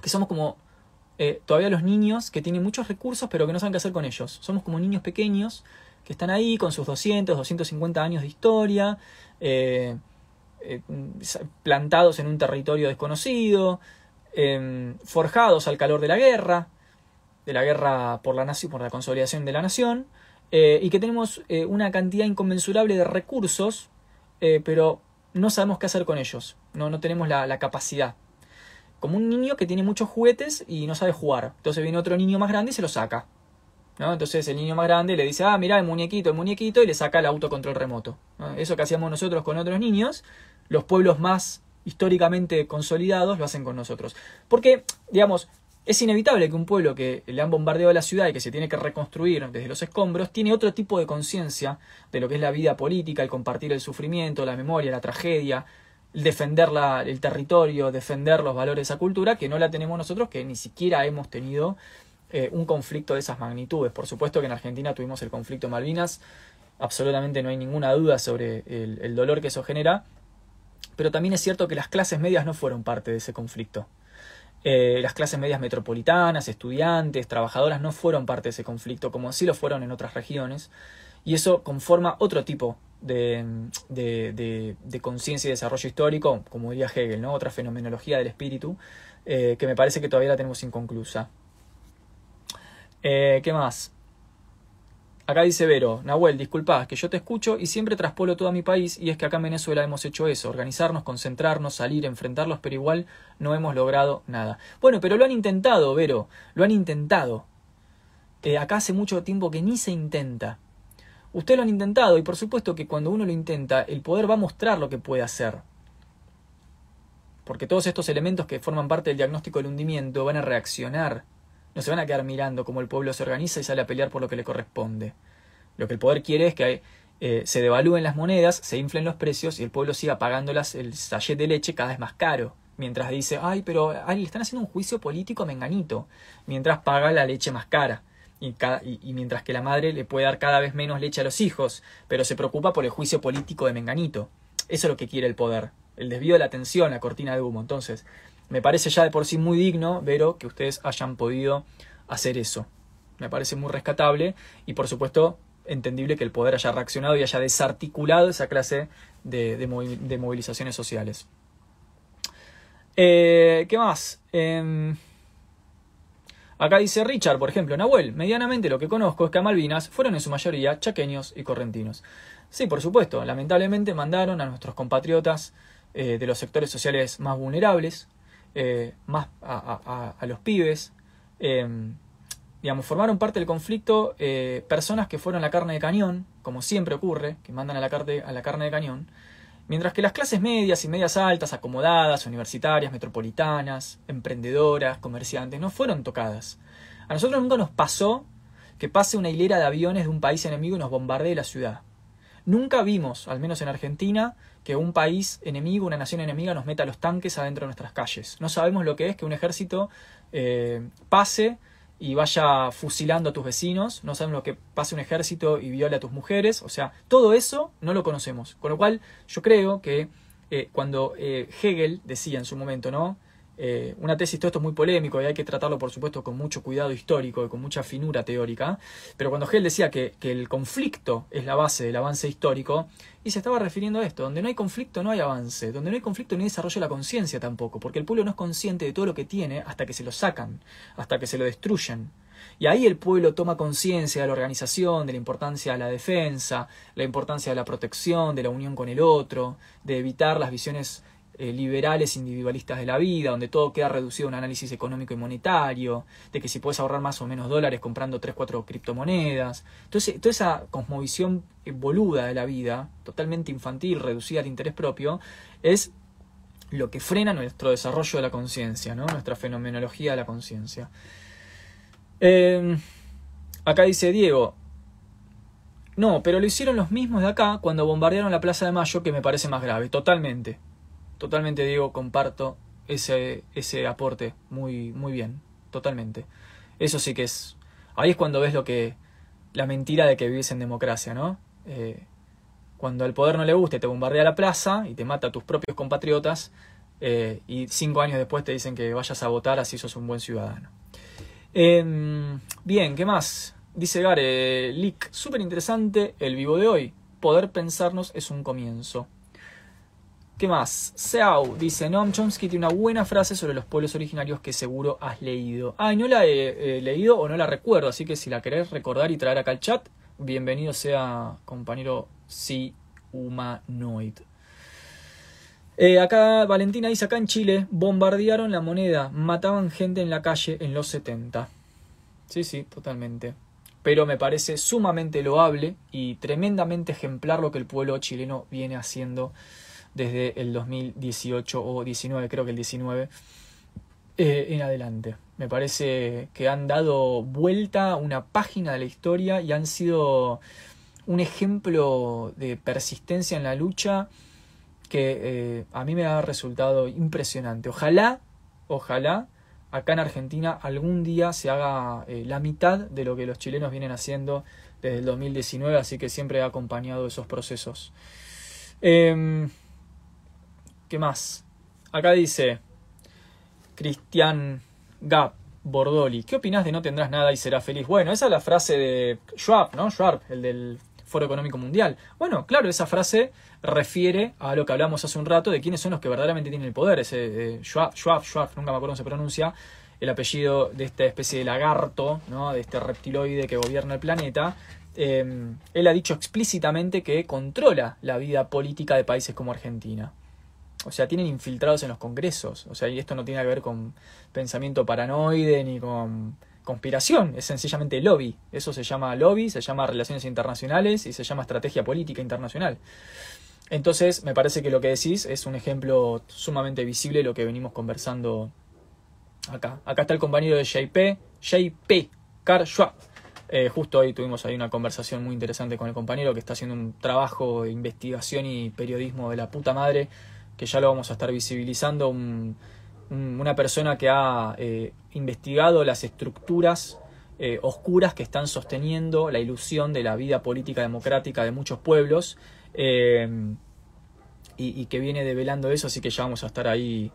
[SPEAKER 1] que somos como eh, todavía los niños que tienen muchos recursos, pero que no saben qué hacer con ellos. Somos como niños pequeños que están ahí con sus 200, 250 años de historia, eh, eh, plantados en un territorio desconocido, em, forjados al calor de la guerra, de la guerra por la, por la consolidación de la nación, eh, y que tenemos eh, una cantidad inconmensurable de recursos, eh, pero no sabemos qué hacer con ellos, no, no tenemos la, capacidad. Como un niño que tiene muchos juguetes y no sabe jugar. Entonces viene otro niño más grande y se lo saca. ¿no? Entonces el niño más grande le dice, ah, mira el muñequito, el muñequito, y le saca el autocontrol remoto. Eso que hacíamos nosotros con otros niños, los pueblos más históricamente consolidados lo hacen con nosotros. Porque, digamos, es inevitable que un pueblo que le han bombardeado la ciudad y que se tiene que reconstruir desde los escombros, tiene otro tipo de conciencia de lo que es la vida política, el compartir el sufrimiento, la memoria, la tragedia, el defender el territorio, defender los valores de esa cultura, que no la tenemos nosotros, que ni siquiera hemos tenido eh, un conflicto de esas magnitudes. Por supuesto que en Argentina tuvimos el conflicto Malvinas, absolutamente no hay ninguna duda sobre el, el dolor que eso genera, pero también es cierto que las clases medias no fueron parte de ese conflicto. Eh, las clases medias metropolitanas, estudiantes, trabajadoras no fueron parte de ese conflicto como sí lo fueron en otras regiones y eso conforma otro tipo de, de, conciencia y desarrollo histórico, como diría Hegel, ¿no? otra fenomenología del espíritu, eh, que me parece que todavía la tenemos inconclusa. Eh, ¿Qué más? Acá dice Vero, Nahuel, disculpa, que yo te escucho y siempre traspolo todo a mi país y es que acá en Venezuela hemos hecho eso, organizarnos, concentrarnos, salir, enfrentarlos, pero igual no hemos logrado nada. Bueno, pero lo han intentado, Vero, lo han intentado. Eh, acá hace mucho tiempo que ni se intenta. Ustedes lo han intentado y por supuesto que cuando uno lo intenta, el poder va a mostrar lo que puede hacer. Porque todos estos elementos que forman parte del diagnóstico del hundimiento van a reaccionar no se van a quedar mirando cómo el pueblo se organiza y sale a pelear por lo que le corresponde. Lo que el poder quiere es que eh, se devalúen las monedas, se inflen los precios y el pueblo siga pagándolas el sachet de leche cada vez más caro. Mientras dice, ay, pero ay, le están haciendo un juicio político a Menganito. Mientras paga la leche más cara. Y, y, mientras que la madre le puede dar cada vez menos leche a los hijos, pero se preocupa por el juicio político de Menganito. Eso es lo que quiere el poder. El desvío de la atención, la cortina de humo. Entonces, me parece ya de por sí muy digno, Vero, que ustedes hayan podido hacer eso. Me parece muy rescatable y por supuesto entendible que el poder haya reaccionado y haya desarticulado esa clase de, movilizaciones sociales. Eh, ¿Qué más? Em, acá dice Richard, por ejemplo, Nahuel, medianamente lo que conozco es que a Malvinas fueron en su mayoría chaqueños y correntinos. Sí, por supuesto, lamentablemente mandaron a nuestros compatriotas eh, de los sectores sociales más vulnerables, eh, más a, los pibes. Em, digamos, formaron parte del conflicto eh, personas que fueron la carne de cañón, como siempre ocurre, que mandan a la, carne, a la carne de cañón, mientras que las clases medias y medias altas, acomodadas, universitarias, metropolitanas, emprendedoras, comerciantes, no fueron tocadas. A nosotros nunca nos pasó que pase una hilera de aviones de un país enemigo y nos bombardee la ciudad. Nunca vimos, al menos en Argentina, que un país enemigo, una nación enemiga, nos meta los tanques adentro de nuestras calles. No sabemos lo que es que un ejército eh, pase y vaya fusilando a tus vecinos, no sabemos lo que pase un ejército y viole a tus mujeres, o sea, todo eso no lo conocemos. Con lo cual, yo creo que eh, cuando eh, Hegel decía en su momento, ¿no? Eh, una tesis, todo esto es muy polémico y hay que tratarlo, por supuesto, con mucho cuidado histórico y con mucha finura teórica. Pero cuando Hegel decía que, que, el conflicto es la base del avance histórico, y se estaba refiriendo a esto: donde no hay conflicto no hay avance, donde no hay conflicto no desarrollo de la conciencia tampoco, porque el pueblo no es consciente de todo lo que tiene hasta que se lo sacan, hasta que se lo destruyen. Y ahí el pueblo toma conciencia de la organización, de la importancia de la defensa, la importancia de la protección, de la unión con el otro, de evitar las visiones eh, liberales individualistas de la vida, donde todo queda reducido a un análisis económico y monetario, de que si puedes ahorrar más o menos dólares comprando 3, 4 criptomonedas. Entonces, toda esa cosmovisión eh, boluda de la vida, totalmente infantil, reducida al interés propio, es lo que frena nuestro desarrollo de la conciencia, ¿no? nuestra fenomenología de la conciencia. Em, acá dice Diego, no, pero lo hicieron los mismos de acá cuando bombardearon la Plaza de Mayo, que me parece más grave, totalmente. Totalmente, Diego, comparto ese, ese aporte muy, muy bien, totalmente. Eso sí que es. Ahí es cuando ves lo que. la mentira de que vives en democracia, ¿no? Eh, cuando al poder no le guste, te bombardea la plaza y te mata a tus propios compatriotas, eh, y cinco años después te dicen que vayas a votar así sos un buen ciudadano. Em, bien, ¿qué más? Dice Gare, Lick, súper interesante el vivo de hoy. Poder pensarnos es un comienzo. ¿Qué más? Seau dice, Noam Chomsky tiene una buena frase sobre los pueblos originarios que seguro has leído. Ah, no la he leído o no la recuerdo, así que si la querés recordar y traer acá al chat, bienvenido sea compañero Si Humanoid. Eh, acá Valentina dice, acá en Chile bombardearon la moneda, mataban gente en la calle en los 70. Sí, sí, totalmente. Pero me parece sumamente loable y tremendamente ejemplar lo que el pueblo chileno viene haciendo desde el 2018 o 19, creo que el 19, eh, en adelante. Me parece que han dado vuelta una página de la historia y han sido un ejemplo de persistencia en la lucha que eh, a mí me ha resultado impresionante. Ojalá, ojalá, acá en Argentina algún día se haga eh, la mitad de lo que los chilenos vienen haciendo desde el 2019, así que siempre he acompañado esos procesos. Em, ¿Qué más? Acá dice Cristian Gap Bordoli. ¿Qué opinas de no tendrás nada y serás feliz? Bueno, esa es la frase de Schwab, ¿no? Schwab, el del Foro Económico Mundial. Bueno, claro, esa frase refiere a lo que hablamos hace un rato de quiénes son los que verdaderamente tienen el poder. Ese eh, Schwab, Schwab, Schwab, nunca me acuerdo cómo se pronuncia, el apellido de esta especie de lagarto, ¿no? de este reptiloide que gobierna el planeta. Eh, él ha dicho explícitamente que controla la vida política de países como Argentina o sea, tienen infiltrados en los congresos. O sea, y esto no tiene que ver con pensamiento paranoide ni con conspiración, es sencillamente lobby. Eso se llama lobby, se llama relaciones internacionales y se llama estrategia política internacional. Entonces, me parece que lo que decís es un ejemplo sumamente visible de lo que venimos conversando acá. Acá está el compañero de JP, JP, Carl Schwab. Eh, justo hoy tuvimos ahí una conversación muy interesante con el compañero que está haciendo un trabajo de investigación y periodismo de la puta madre que ya lo vamos a estar visibilizando, una persona que ha eh, investigado las estructuras eh, oscuras que están sosteniendo la ilusión de la vida política democrática de muchos pueblos eh, y, que viene develando eso, así que ya vamos a estar ahí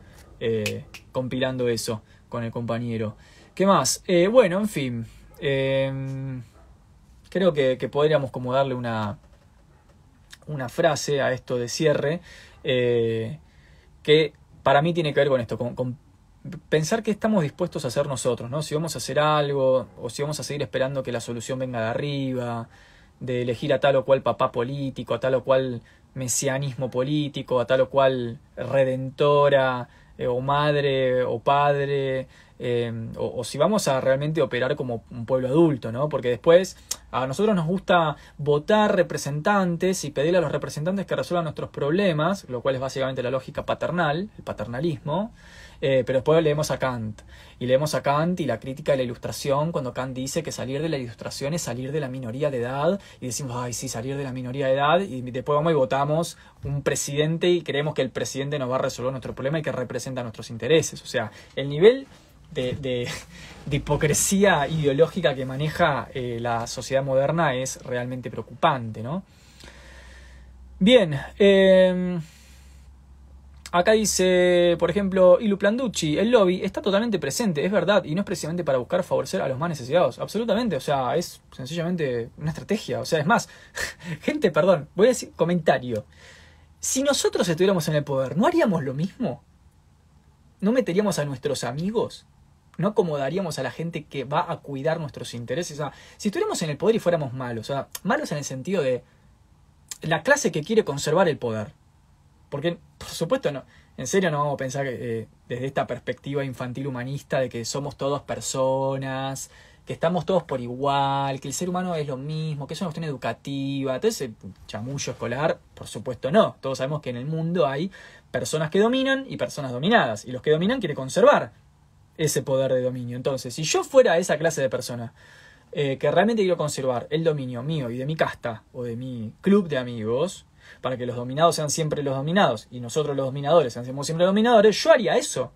[SPEAKER 1] compilando eso con el compañero. ¿Qué más? bueno, en fin, creo que, que podríamos como darle una, una frase a esto de cierre. Eh, que para mí tiene que ver con esto, con, pensar qué estamos dispuestos a hacer nosotros, ¿no? Si vamos a hacer algo o si vamos a seguir esperando que la solución venga de arriba, de elegir a tal o cual papá político, a tal o cual mesianismo político, a tal o cual redentora eh, o madre o padre, Em, o, si vamos a realmente operar como un pueblo adulto, ¿no? Porque después a nosotros nos gusta votar representantes y pedirle a los representantes que resuelvan nuestros problemas, lo cual es básicamente la lógica paternal, el paternalismo, eh, pero después leemos a Kant. Y leemos a Kant y la crítica de la ilustración, cuando Kant dice que salir de la ilustración es salir de la minoría de edad, y decimos, ay, sí, salir de la minoría de edad, y después vamos y votamos un presidente y creemos que el presidente nos va a resolver nuestro problema y que representa nuestros intereses. O sea, el nivel de, hipocresía ideológica que maneja eh, la sociedad moderna es realmente preocupante, ¿no? Bien, em, acá dice, por ejemplo, Ilu Planducci, el lobby está totalmente presente, es verdad, y no es precisamente para buscar favorecer a los más necesitados, absolutamente, o sea, es sencillamente una estrategia, o sea, es más, gente, perdón, voy a decir comentario, si nosotros estuviéramos en el poder, ¿no haríamos lo mismo? ¿No meteríamos a nuestros amigos no acomodaríamos a la gente que va a cuidar nuestros intereses. Si estuviéramos en el poder y fuéramos malos, o sea, malos en el sentido de la clase que quiere conservar el poder. Porque, por supuesto, no, En serio no vamos a pensar eh, desde esta perspectiva infantil humanista de que somos todos personas, que estamos todos por igual, que el ser humano es lo mismo, que es una cuestión educativa, todo ese chamullo escolar, por supuesto no. Todos sabemos que en el mundo hay personas que dominan y personas dominadas, y los que dominan quieren conservar ese poder de dominio. Entonces, si yo fuera esa clase de persona eh, que realmente quiero conservar el dominio mío y de mi casta o de mi club de amigos, para que los dominados sean siempre los dominados y nosotros los dominadores seamos siempre dominadores, yo haría eso.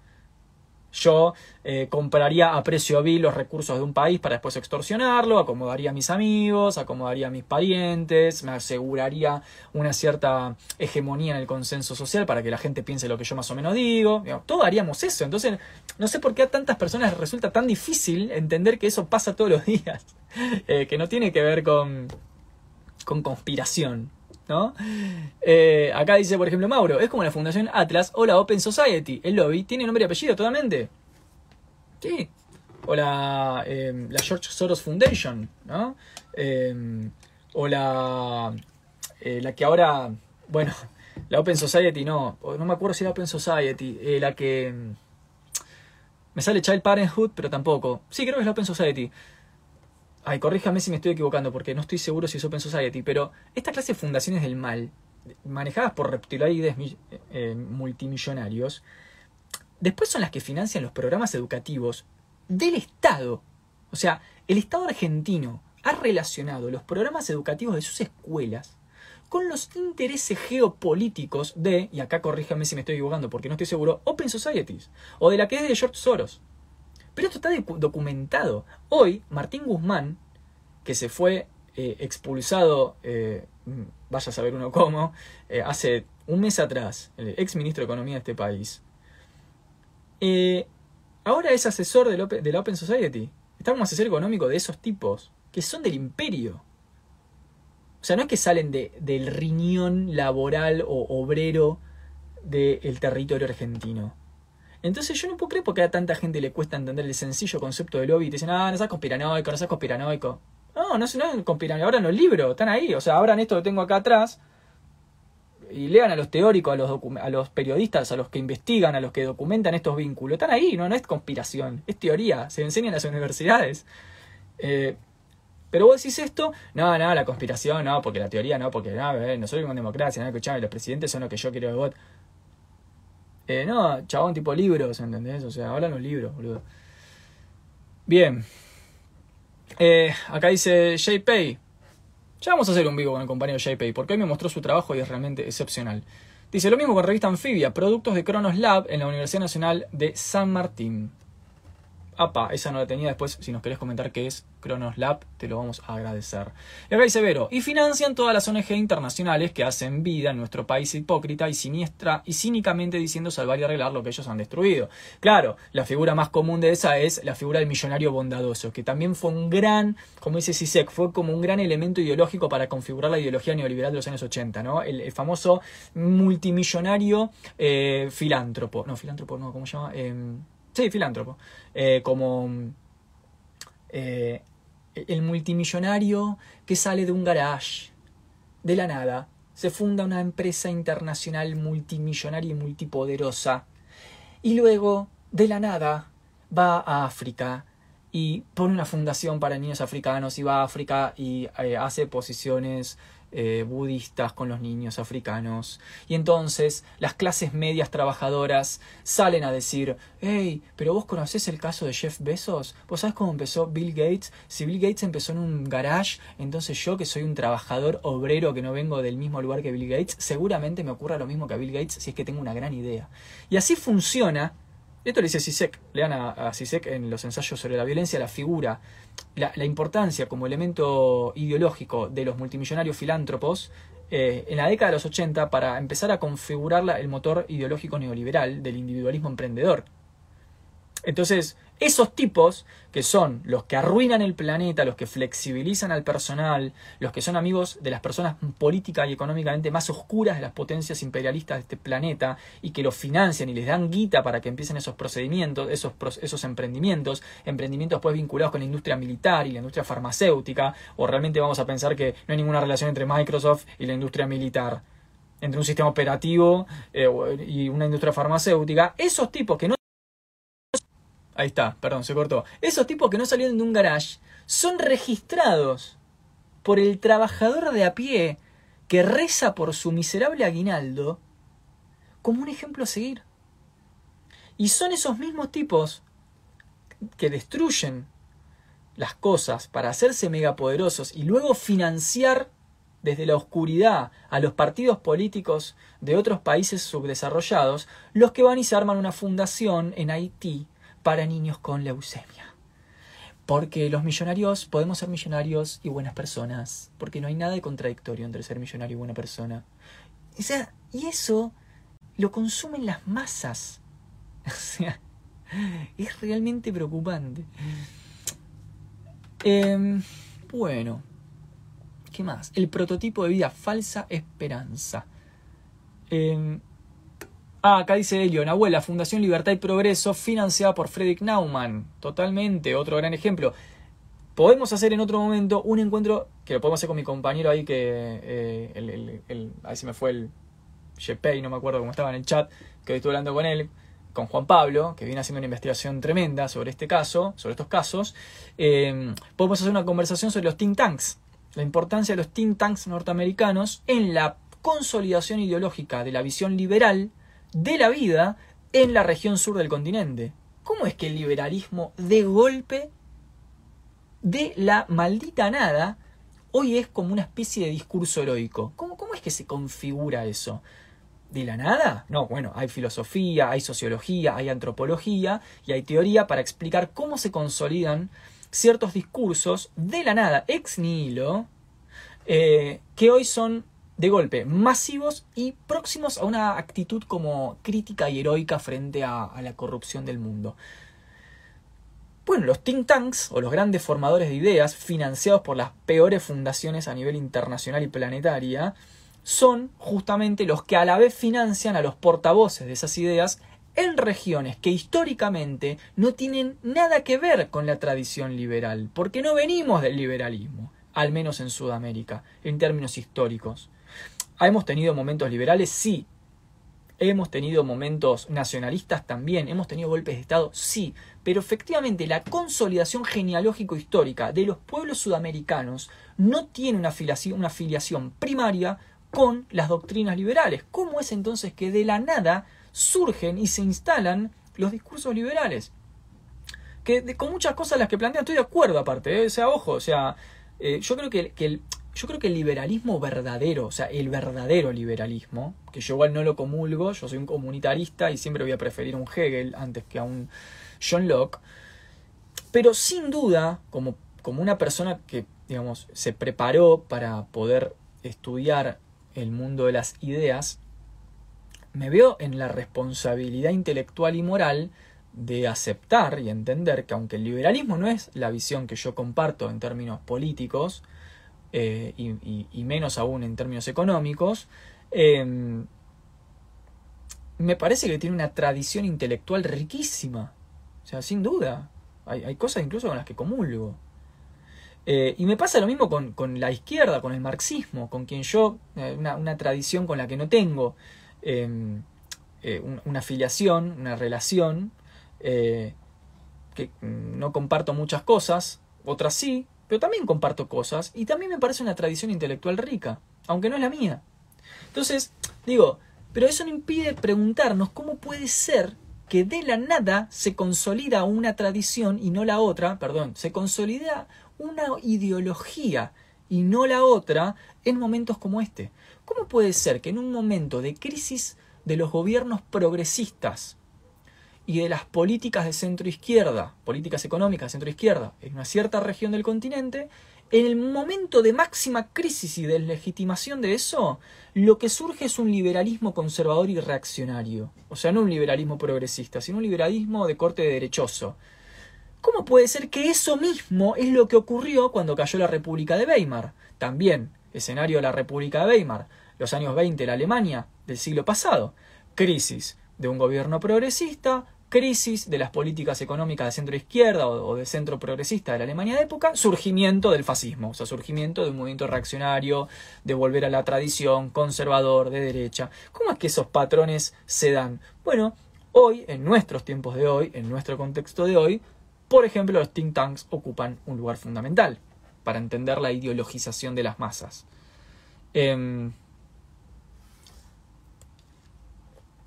[SPEAKER 1] Yo eh, compraría a precio vil los recursos de un país para después extorsionarlo, acomodaría a mis amigos, acomodaría a mis parientes, me aseguraría una cierta hegemonía en el consenso social para que la gente piense lo que yo más o menos digo. Todo haríamos eso. Entonces, no sé por qué a tantas personas resulta tan difícil entender que eso pasa todos los días, eh, que no tiene que ver con, con conspiración. ¿No? Eh, acá dice, por ejemplo, Mauro, es como la Fundación Atlas o la Open Society. El lobby tiene nombre y apellido totalmente. Sí. O la, em, la George Soros Foundation, ¿no? Em, o la, eh, la que ahora, bueno, la Open Society no, no me acuerdo si era Open Society, eh, la que... Em, me sale Child Parenthood, pero tampoco. Sí, creo que es la Open Society. Ay, corríjame si me estoy equivocando, porque no estoy seguro si es Open Society, pero esta clase de fundaciones del mal, manejadas por reptiloides eh, multimillonarios, después son las que financian los programas educativos del Estado. O sea, el Estado argentino ha relacionado los programas educativos de sus escuelas con los intereses geopolíticos de, y acá corríjame si me estoy equivocando porque no estoy seguro, Open Societies, o de la que es de George Soros. Pero esto está documentado. Hoy, Martín Guzmán, que se fue eh, expulsado, eh, vaya a saber uno cómo, eh, hace un mes atrás, el ex ministro de Economía de este país, ahora es asesor de, la Open Society. Está como asesor económico de esos tipos, que son del imperio. O sea, no es que salen del riñón laboral o obrero del territorio argentino. Entonces yo no puedo creer porque a tanta gente le cuesta entender el sencillo concepto de lobby y te dicen, ah, no seas conspiranoico, no seas conspiranoico. No, no, es conspiranoico, ahora los libros, están ahí, o sea, abran esto que tengo acá atrás y lean a los teóricos, a los, a los periodistas, a los que investigan, a los que documentan estos vínculos. Están ahí, no, no es conspiración, es teoría, se enseña en las universidades. Eh, pero vos decís esto, no, no, la conspiración, no, porque la teoría no, porque no, eh, nosotros en democracia, no, escuchame, los presidentes son lo que yo quiero de vos. Eh, no, chabón, tipo libros, ¿entendés? O sea, hablan los libros, boludo. Bien. Eh, acá dice JPay. Ya vamos a hacer un vivo con el compañero JPay, porque hoy me mostró su trabajo y es realmente excepcional. Dice lo mismo con revista Anfibia, productos de Cronos Lab en la Universidad Nacional de San Martín. Apa, esa no la tenía después. Si nos querés comentar qué es Cronos Lab, te lo vamos a agradecer. Y acá dice Vero, y financian todas las ONG internacionales que hacen vida en nuestro país hipócrita y siniestra y cínicamente diciendo salvar y arreglar lo que ellos han destruido. Claro, la figura más común de esa es la figura del millonario bondadoso, que también fue un gran, como dice Sisek, fue como un gran elemento ideológico para configurar la ideología neoliberal de los años 80, ¿no? El, famoso multimillonario eh, filántropo. No, filántropo, no, ¿cómo se llama? Em, Sí, filántropo. Eh, como eh, el multimillonario que sale de un garage, de la nada, se funda una empresa internacional multimillonaria y multipoderosa. Y luego, de la nada, va a África y pone una fundación para niños africanos y va a África y eh, hace posiciones eh, budistas con los niños africanos. Y entonces las clases medias trabajadoras salen a decir, hey, pero vos conocés el caso de Jeff Bezos, vos sabés cómo empezó Bill Gates, si Bill Gates empezó en un garage, entonces yo que soy un trabajador obrero que no vengo del mismo lugar que Bill Gates, seguramente me ocurra lo mismo que a Bill Gates si es que tengo una gran idea. Y así funciona esto lo dice Sisek, lean a, a Sisek en los ensayos sobre la violencia, la figura, la, importancia como elemento ideológico de los multimillonarios filántropos eh, en la década de los 80 para empezar a configurar el motor ideológico neoliberal del individualismo emprendedor. Entonces, esos tipos, que son los que arruinan el planeta, los que flexibilizan al personal, los que son amigos de las personas política y económicamente más oscuras de las potencias imperialistas de este planeta y que los financian y les dan guita para que empiecen esos procedimientos, esos, esos emprendimientos, emprendimientos pues vinculados con la industria militar y la industria farmacéutica, o realmente vamos a pensar que no hay ninguna relación entre Microsoft y la industria militar. entre un sistema operativo eh, y una industria farmacéutica, esos tipos que no... Ahí está, perdón, se cortó. Esos tipos que no salieron de un garage son registrados por el trabajador de a pie que reza por su miserable aguinaldo como un ejemplo a seguir. Y son esos mismos tipos que destruyen las cosas para hacerse megapoderosos y luego financiar desde la oscuridad a los partidos políticos de otros países subdesarrollados, los que van y se arman una fundación en Haití para niños con leucemia. Porque los millonarios podemos ser millonarios y buenas personas, porque no hay nada de contradictorio entre ser millonario y buena persona. O sea, y eso lo consumen las masas. O sea, es realmente preocupante. Em, bueno, ¿qué más? El prototipo de vida falsa esperanza. Em, ah, acá dice Elio, abuela, Fundación Libertad y Progreso, financiada por Frederick Naumann. Totalmente, otro gran ejemplo. Podemos hacer en otro momento un encuentro, que lo podemos hacer con mi compañero ahí, que eh, ahí se me fue el y no me acuerdo cómo estaba en el chat, que hoy estuve hablando con él, con Juan Pablo, que viene haciendo una investigación tremenda sobre este caso, sobre estos casos, eh, podemos hacer una conversación sobre los think tanks, la importancia de los think tanks norteamericanos en la consolidación ideológica de la visión liberal de la vida en la región sur del continente. ¿Cómo es que el liberalismo de golpe, de la maldita nada, hoy es como una especie de discurso heroico? ¿Cómo, cómo es que se configura eso? de la nada? No, bueno, hay filosofía, hay sociología, hay antropología y hay teoría para explicar cómo se consolidan ciertos discursos de la nada, ex nihilo, eh, que hoy son de golpe masivos y próximos a una actitud como crítica y heroica frente a, la corrupción del mundo. Bueno, los think tanks o los grandes formadores de ideas, financiados por las peores fundaciones a nivel internacional y planetaria, son justamente los que a la vez financian a los portavoces de esas ideas en regiones que históricamente no tienen nada que ver con la tradición liberal, porque no venimos del liberalismo, al menos en Sudamérica, en términos históricos. ¿Hemos tenido momentos liberales? Sí. ¿Hemos tenido momentos nacionalistas? También. ¿Hemos tenido golpes de Estado? Sí. Pero efectivamente la consolidación genealógico-histórica de los pueblos sudamericanos no tiene una afiliación, primaria con las doctrinas liberales. ¿Cómo es entonces que de la nada surgen y se instalan los discursos liberales? Que con muchas cosas las que plantean estoy de acuerdo aparte, ¿eh? o sea, ojo, o sea, eh, yo creo que, el, yo creo que el liberalismo verdadero, o sea, el verdadero liberalismo, que yo igual no lo comulgo, yo soy un comunitarista y siempre voy a preferir a un Hegel antes que a un John Locke, pero sin duda, como, como una persona que, digamos, se preparó para poder estudiar el mundo de las ideas, me veo en la responsabilidad intelectual y moral de aceptar y entender que aunque el liberalismo no es la visión que yo comparto en términos políticos, eh, y, menos aún en términos económicos, em, me parece que tiene una tradición intelectual riquísima. O sea, sin duda. Hay, hay cosas incluso con las que comulgo. Eh, y me pasa lo mismo con, la izquierda, con el marxismo, con quien yo, eh, una, tradición con la que no tengo em, una afiliación, una relación, que no comparto muchas cosas, otras sí, pero también comparto cosas, y también me parece una tradición intelectual rica, aunque no es la mía. Entonces, digo, pero eso no impide preguntarnos cómo puede ser que de la nada se consolida una tradición y no la otra, perdón, se consolida una ideología y no la otra en momentos como este. ¿Cómo puede ser que en un momento de crisis de los gobiernos progresistas y de las políticas de centro izquierda, políticas económicas de centro izquierda, en una cierta región del continente, en el momento de máxima crisis y deslegitimación de eso, lo que surge es un liberalismo conservador y reaccionario. O sea, no un liberalismo progresista, sino un liberalismo de corte derechoso, ¿Cómo puede ser que eso mismo es lo que ocurrió cuando cayó la República de Weimar? También, escenario de la República de Weimar, los años 20 de la Alemania del siglo pasado. Crisis de un gobierno progresista, crisis de las políticas económicas de centro izquierda o, de centro progresista de la Alemania de época, surgimiento del fascismo, o sea, surgimiento de un movimiento reaccionario, de volver a la tradición, conservador, de derecha. ¿Cómo es que esos patrones se dan? Bueno, hoy, en nuestros tiempos de hoy, en nuestro contexto de hoy, por ejemplo, los think tanks ocupan un lugar fundamental para entender la ideologización de las masas. Em,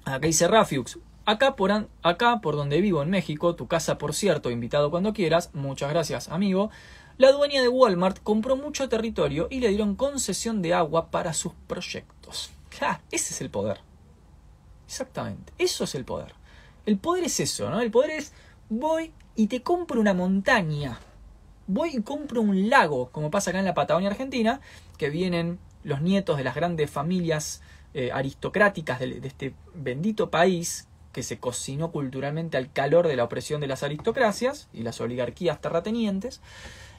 [SPEAKER 1] acá dice Rafiux, Acá por, acá por donde vivo en México, tu casa por cierto, invitado cuando quieras, muchas gracias amigo, la dueña de Walmart compró mucho territorio y le dieron concesión de agua para sus proyectos. Claro, ese es el poder. Exactamente, eso es el poder. El poder es eso, ¿no? El poder es voy y te compro una montaña. Voy y compro un lago, como pasa acá en la Patagonia Argentina, que vienen los nietos de las grandes familias eh, aristocráticas de, este bendito país que se cocinó culturalmente al calor de la opresión de las aristocracias y las oligarquías terratenientes,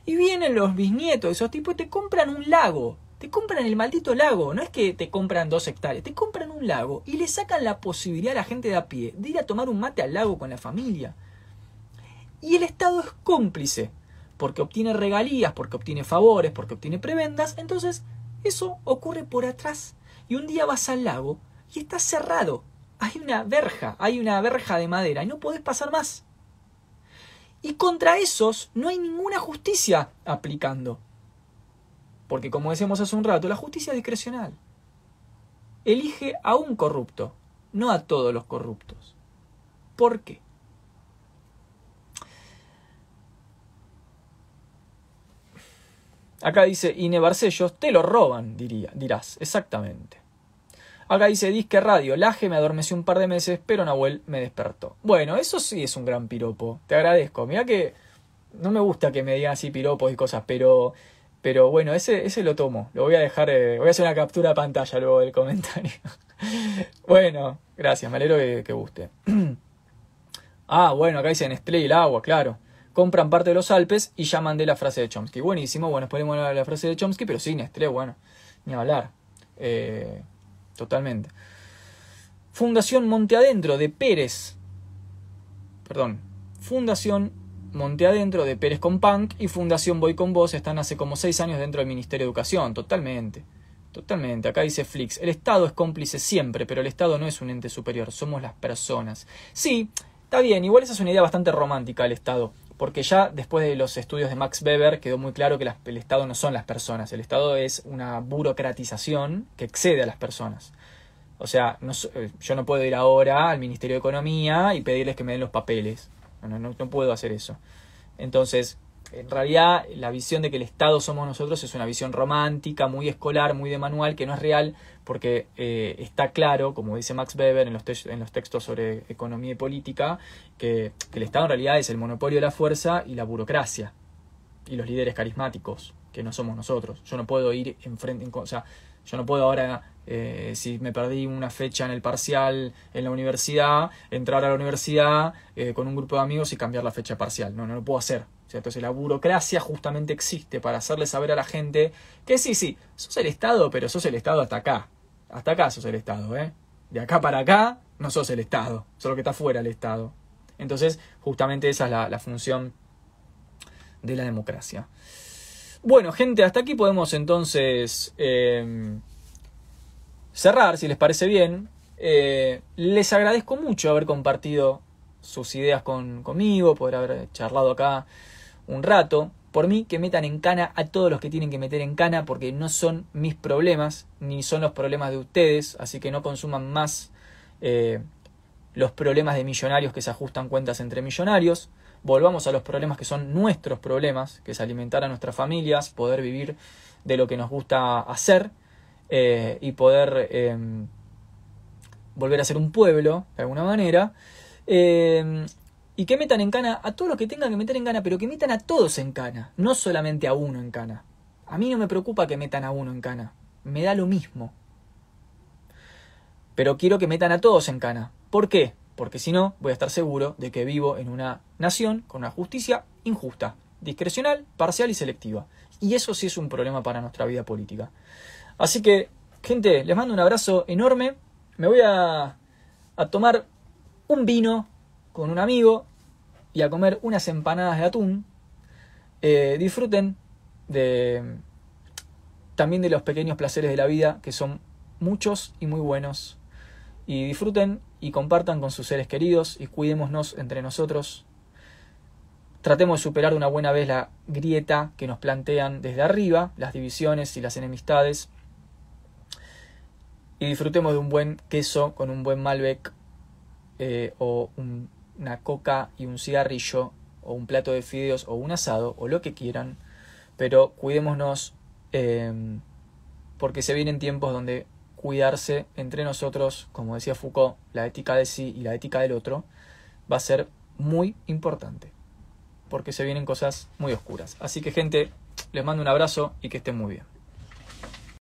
[SPEAKER 1] y vienen los bisnietos de esos tipos y te compran un lago, te compran el maldito lago, no es que te compran dos hectáreas, te compran un lago y le sacan la posibilidad a la gente de a pie de ir a tomar un mate al lago con la familia. Y el Estado es cómplice, porque obtiene regalías, porque obtiene favores, porque obtiene prebendas, entonces eso ocurre por atrás. Y un día vas al lago y está cerrado, hay una verja, hay una verja de madera y no podés pasar más. Y contra esos no hay ninguna justicia aplicando. Porque como decíamos hace un rato, la justicia es discrecional. Elige a un corrupto, no a todos los corruptos. ¿Por qué? Acá dice Ine Barcellos, te lo roban, diría, dirás, exactamente. Acá dice Disque Radio, Laje me adormeció un par de meses, pero Nahuel me despertó. Bueno, eso sí es un gran piropo. Te agradezco. Mira que no me gusta que me digan así piropos y cosas, pero pero bueno, ese, ese lo tomo. Lo voy a dejar, eh, voy a hacer una captura de pantalla luego del comentario. bueno, gracias, me alegro que, guste. ah, bueno, acá dice Nestlé y el agua, claro. Compran parte de los Alpes y llaman de la frase de Chomsky. Buenísimo, bueno, esperemos la, la frase de Chomsky, pero sí, Nestlé, bueno, ni hablar. Eh, totalmente. Fundación Monte Adentro de Pérez. Perdón. Fundación Monte Adentro de Pérez con Punk y Fundación Voy con Vos están hace como seis años dentro del Ministerio de Educación. Totalmente. Totalmente. Acá dice Flix. El Estado es cómplice siempre, pero el Estado no es un ente superior, somos las personas. Sí, está bien. Igual esa es una idea bastante romántica el Estado porque ya después de los estudios de Max Weber quedó muy claro que el Estado no son las personas, el Estado es una burocratización que excede a las personas. O sea, eh, yo no puedo ir ahora al Ministerio de Economía y pedirles que me den los papeles. No, no, no puedo hacer eso. Entonces, en realidad la visión de que el Estado somos nosotros es una visión romántica, muy escolar, muy de manual, que no es real porque eh, está claro, como dice Max Weber en los, en los textos sobre economía y política, que, el Estado en realidad es el monopolio de la fuerza y la burocracia y los líderes carismáticos, que no somos nosotros. Yo no puedo ir en frente, o sea, yo no puedo ahora, eh, si me perdí una fecha en el parcial en la universidad, entrar a la universidad eh, con un grupo de amigos y cambiar la fecha parcial. No, no lo puedo hacer. Entonces la burocracia justamente existe para hacerle saber a la gente que sí, sí, sos el Estado, pero sos el Estado hasta acá. Hasta acá sos el Estado, ¿eh? De acá para acá no sos el Estado, solo que está fuera del Estado. Entonces, justamente esa es la, función de la democracia. Bueno, gente, hasta aquí podemos entonces eh, cerrar, si les parece bien. Eh, les agradezco mucho haber compartido sus ideas con, conmigo, poder haber charlado acá un rato. Por mí, que metan en cana a todos los que tienen que meter en cana, porque no son mis problemas, ni son los problemas de ustedes, así que no consuman más eh, los problemas de millonarios que se ajustan cuentas entre millonarios. Volvamos a los problemas que son nuestros problemas, que es alimentar a nuestras familias, poder vivir de lo que nos gusta hacer eh, y poder em, volver a ser un pueblo, de alguna manera. Em, y que metan en cana a todos los que tengan que meter en cana, pero que metan a todos en cana, no solamente a uno en cana. A mí no me preocupa que metan a uno en cana, me da lo mismo. Pero quiero que metan a todos en cana. ¿Por qué? Porque si no, voy a estar seguro de que vivo en una nación con una justicia injusta, discrecional, parcial y selectiva. Y eso sí es un problema para nuestra vida política. Así que, gente, les mando un abrazo enorme. Me voy a, a tomar un vino con un amigo y a comer unas empanadas de atún. Eh, disfruten de también de los pequeños placeres de la vida, que son muchos y muy buenos. Y disfruten y compartan con sus seres queridos y cuidémonos entre nosotros. Tratemos de superar una buena vez la grieta que nos plantean desde arriba, las divisiones y las enemistades. Y disfrutemos de un buen queso con un buen Malbec eh, o una coca y un cigarrillo o un plato de fideos o un asado o lo que quieran. Pero cuidémonos eh, porque se vienen tiempos donde cuidarse entre nosotros, como decía Foucault, la ética de sí y la ética del otro, va a ser muy importante porque se vienen cosas muy oscuras. Así que gente, les mando un abrazo y que estén muy bien.